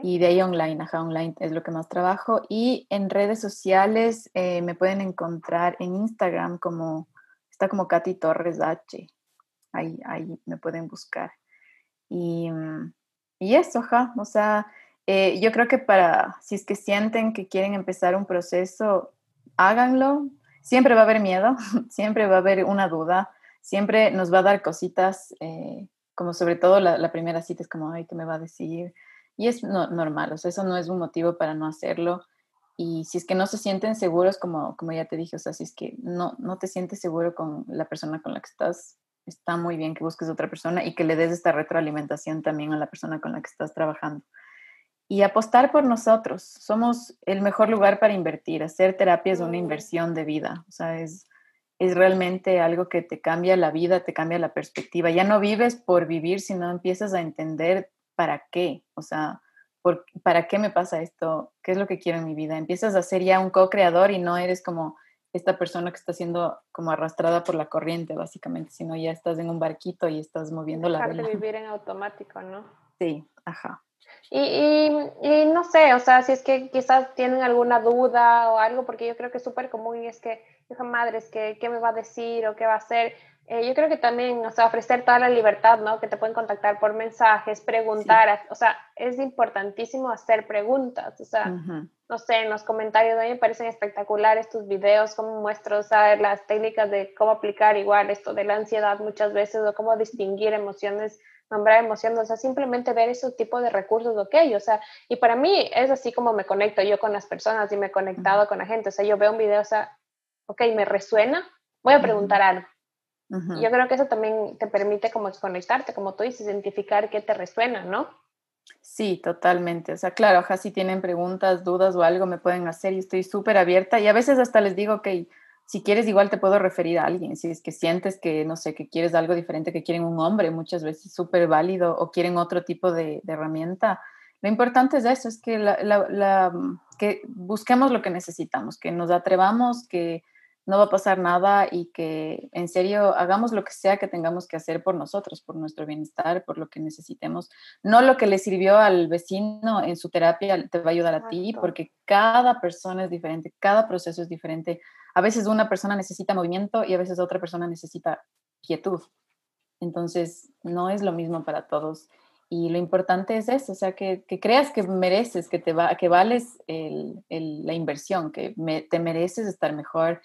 S2: Y de ahí online, ajá, online es lo que más trabajo. Y en redes sociales eh, me pueden encontrar en Instagram como, está como Katy Torres H. Ahí, ahí me pueden buscar. Y, mm, y eso, ajá, o sea, eh, yo creo que para, si es que sienten que quieren empezar un proceso, háganlo. Siempre va a haber miedo, [laughs] siempre va a haber una duda, siempre nos va a dar cositas, eh, como sobre todo la, la primera cita es como, ay, ¿qué me va a decir? Y es normal, o sea, eso no es un motivo para no hacerlo. Y si es que no se sienten seguros, como, como ya te dije, o sea, si es que no, no te sientes seguro con la persona con la que estás, está muy bien que busques otra persona y que le des esta retroalimentación también a la persona con la que estás trabajando. Y apostar por nosotros. Somos el mejor lugar para invertir. Hacer terapia es una inversión de vida. O sea, es, es realmente algo que te cambia la vida, te cambia la perspectiva. Ya no vives por vivir, sino empiezas a entender ¿para qué? O sea, ¿para qué me pasa esto? ¿Qué es lo que quiero en mi vida? Empiezas a ser ya un co-creador y no eres como esta persona que está siendo como arrastrada por la corriente, básicamente, sino ya estás en un barquito y estás moviendo la
S3: vela. de vivir en automático, ¿no?
S2: Sí, ajá.
S3: Y, y, no sé, o sea, si es que quizás tienen alguna duda o algo, porque yo creo que es súper común y es que, hija madre, es que, ¿qué me va a decir o qué va a hacer? Eh, yo creo que también, o sea, ofrecer toda la libertad, ¿no? Que te pueden contactar por mensajes, preguntar, o sea, es importantísimo hacer preguntas, o sea, no sé, en los comentarios a mí me parecen espectaculares tus videos, cómo muestro, o sea, las técnicas de cómo aplicar igual esto de la ansiedad muchas veces, o cómo distinguir emociones, nombrar emociones, o sea, simplemente ver ese tipo de recursos, ok, o sea, y para mí es así como me conecto yo con las personas y me he conectado con la gente, o sea, yo veo un video, o sea, ok, me resuena, voy a preguntar algo yo creo que eso también te permite como conectarte, como tú dices, identificar qué te resuena, ¿no?
S2: Sí, totalmente. O sea, claro, ojalá si tienen preguntas, dudas o algo me pueden hacer y estoy súper abierta y a veces hasta les digo que si quieres igual te puedo referir a alguien, si es que sientes que, no sé, que quieres algo diferente, que quieren un hombre, muchas veces súper válido o quieren otro tipo de, herramienta. Lo importante es eso, es que, la, que busquemos lo que necesitamos, que nos atrevamos, que no va a pasar nada y que en serio hagamos lo que sea que tengamos que hacer por nosotros, por nuestro bienestar, por lo que necesitemos. No lo que le sirvió al vecino en su terapia te va a ayudar a ti, porque cada persona es diferente, cada proceso es diferente. A veces una persona necesita movimiento y a veces otra persona necesita quietud. Entonces, no es lo mismo para todos. Y lo importante es eso, o sea, que, creas que mereces, que, te va, que vales la inversión, que te mereces estar mejor,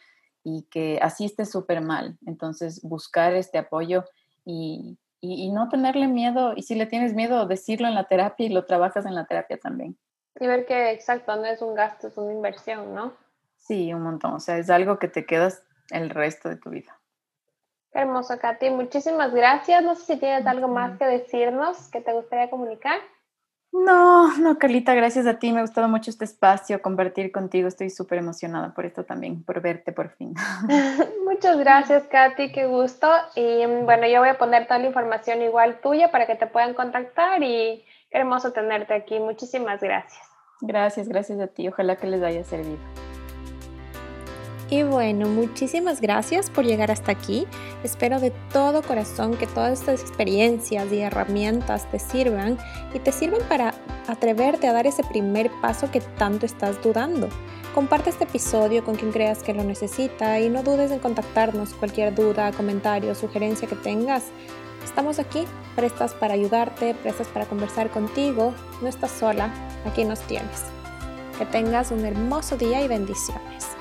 S2: y que asiste súper mal. Entonces, buscar este apoyo y, y, no tenerle miedo, y si le tienes miedo, decirlo en la terapia y lo trabajas en la terapia también.
S3: Y ver que, exacto, no es un gasto, es una inversión, ¿no?
S2: Sí, un montón, o sea, es algo que te quedas el resto de tu vida.
S3: Qué hermoso, Katy. Muchísimas gracias. No sé si tienes algo más que decirnos que te gustaría comunicar.
S2: No, no, Carlita, gracias a ti. Me ha gustado mucho este espacio, compartir contigo. Estoy súper emocionada por esto también, por verte por fin. [laughs] [laughs]
S3: Muchas gracias, Katy, qué gusto. Y bueno, yo voy a poner toda la información igual tuya para que te puedan contactar y qué hermoso tenerte aquí. Muchísimas gracias.
S2: Gracias, gracias a ti. Ojalá que les haya servido.
S1: Y bueno, muchísimas gracias por llegar hasta aquí. Espero de todo corazón que todas estas experiencias y herramientas te sirvan y te sirvan para atreverte a dar ese primer paso que tanto estás dudando. Comparte este episodio con quien creas que lo necesita y no dudes en contactarnos cualquier duda, comentario, sugerencia que tengas. Estamos aquí, prestas para ayudarte, prestas para conversar contigo. No estás sola, aquí nos tienes. Que tengas un hermoso día y bendiciones.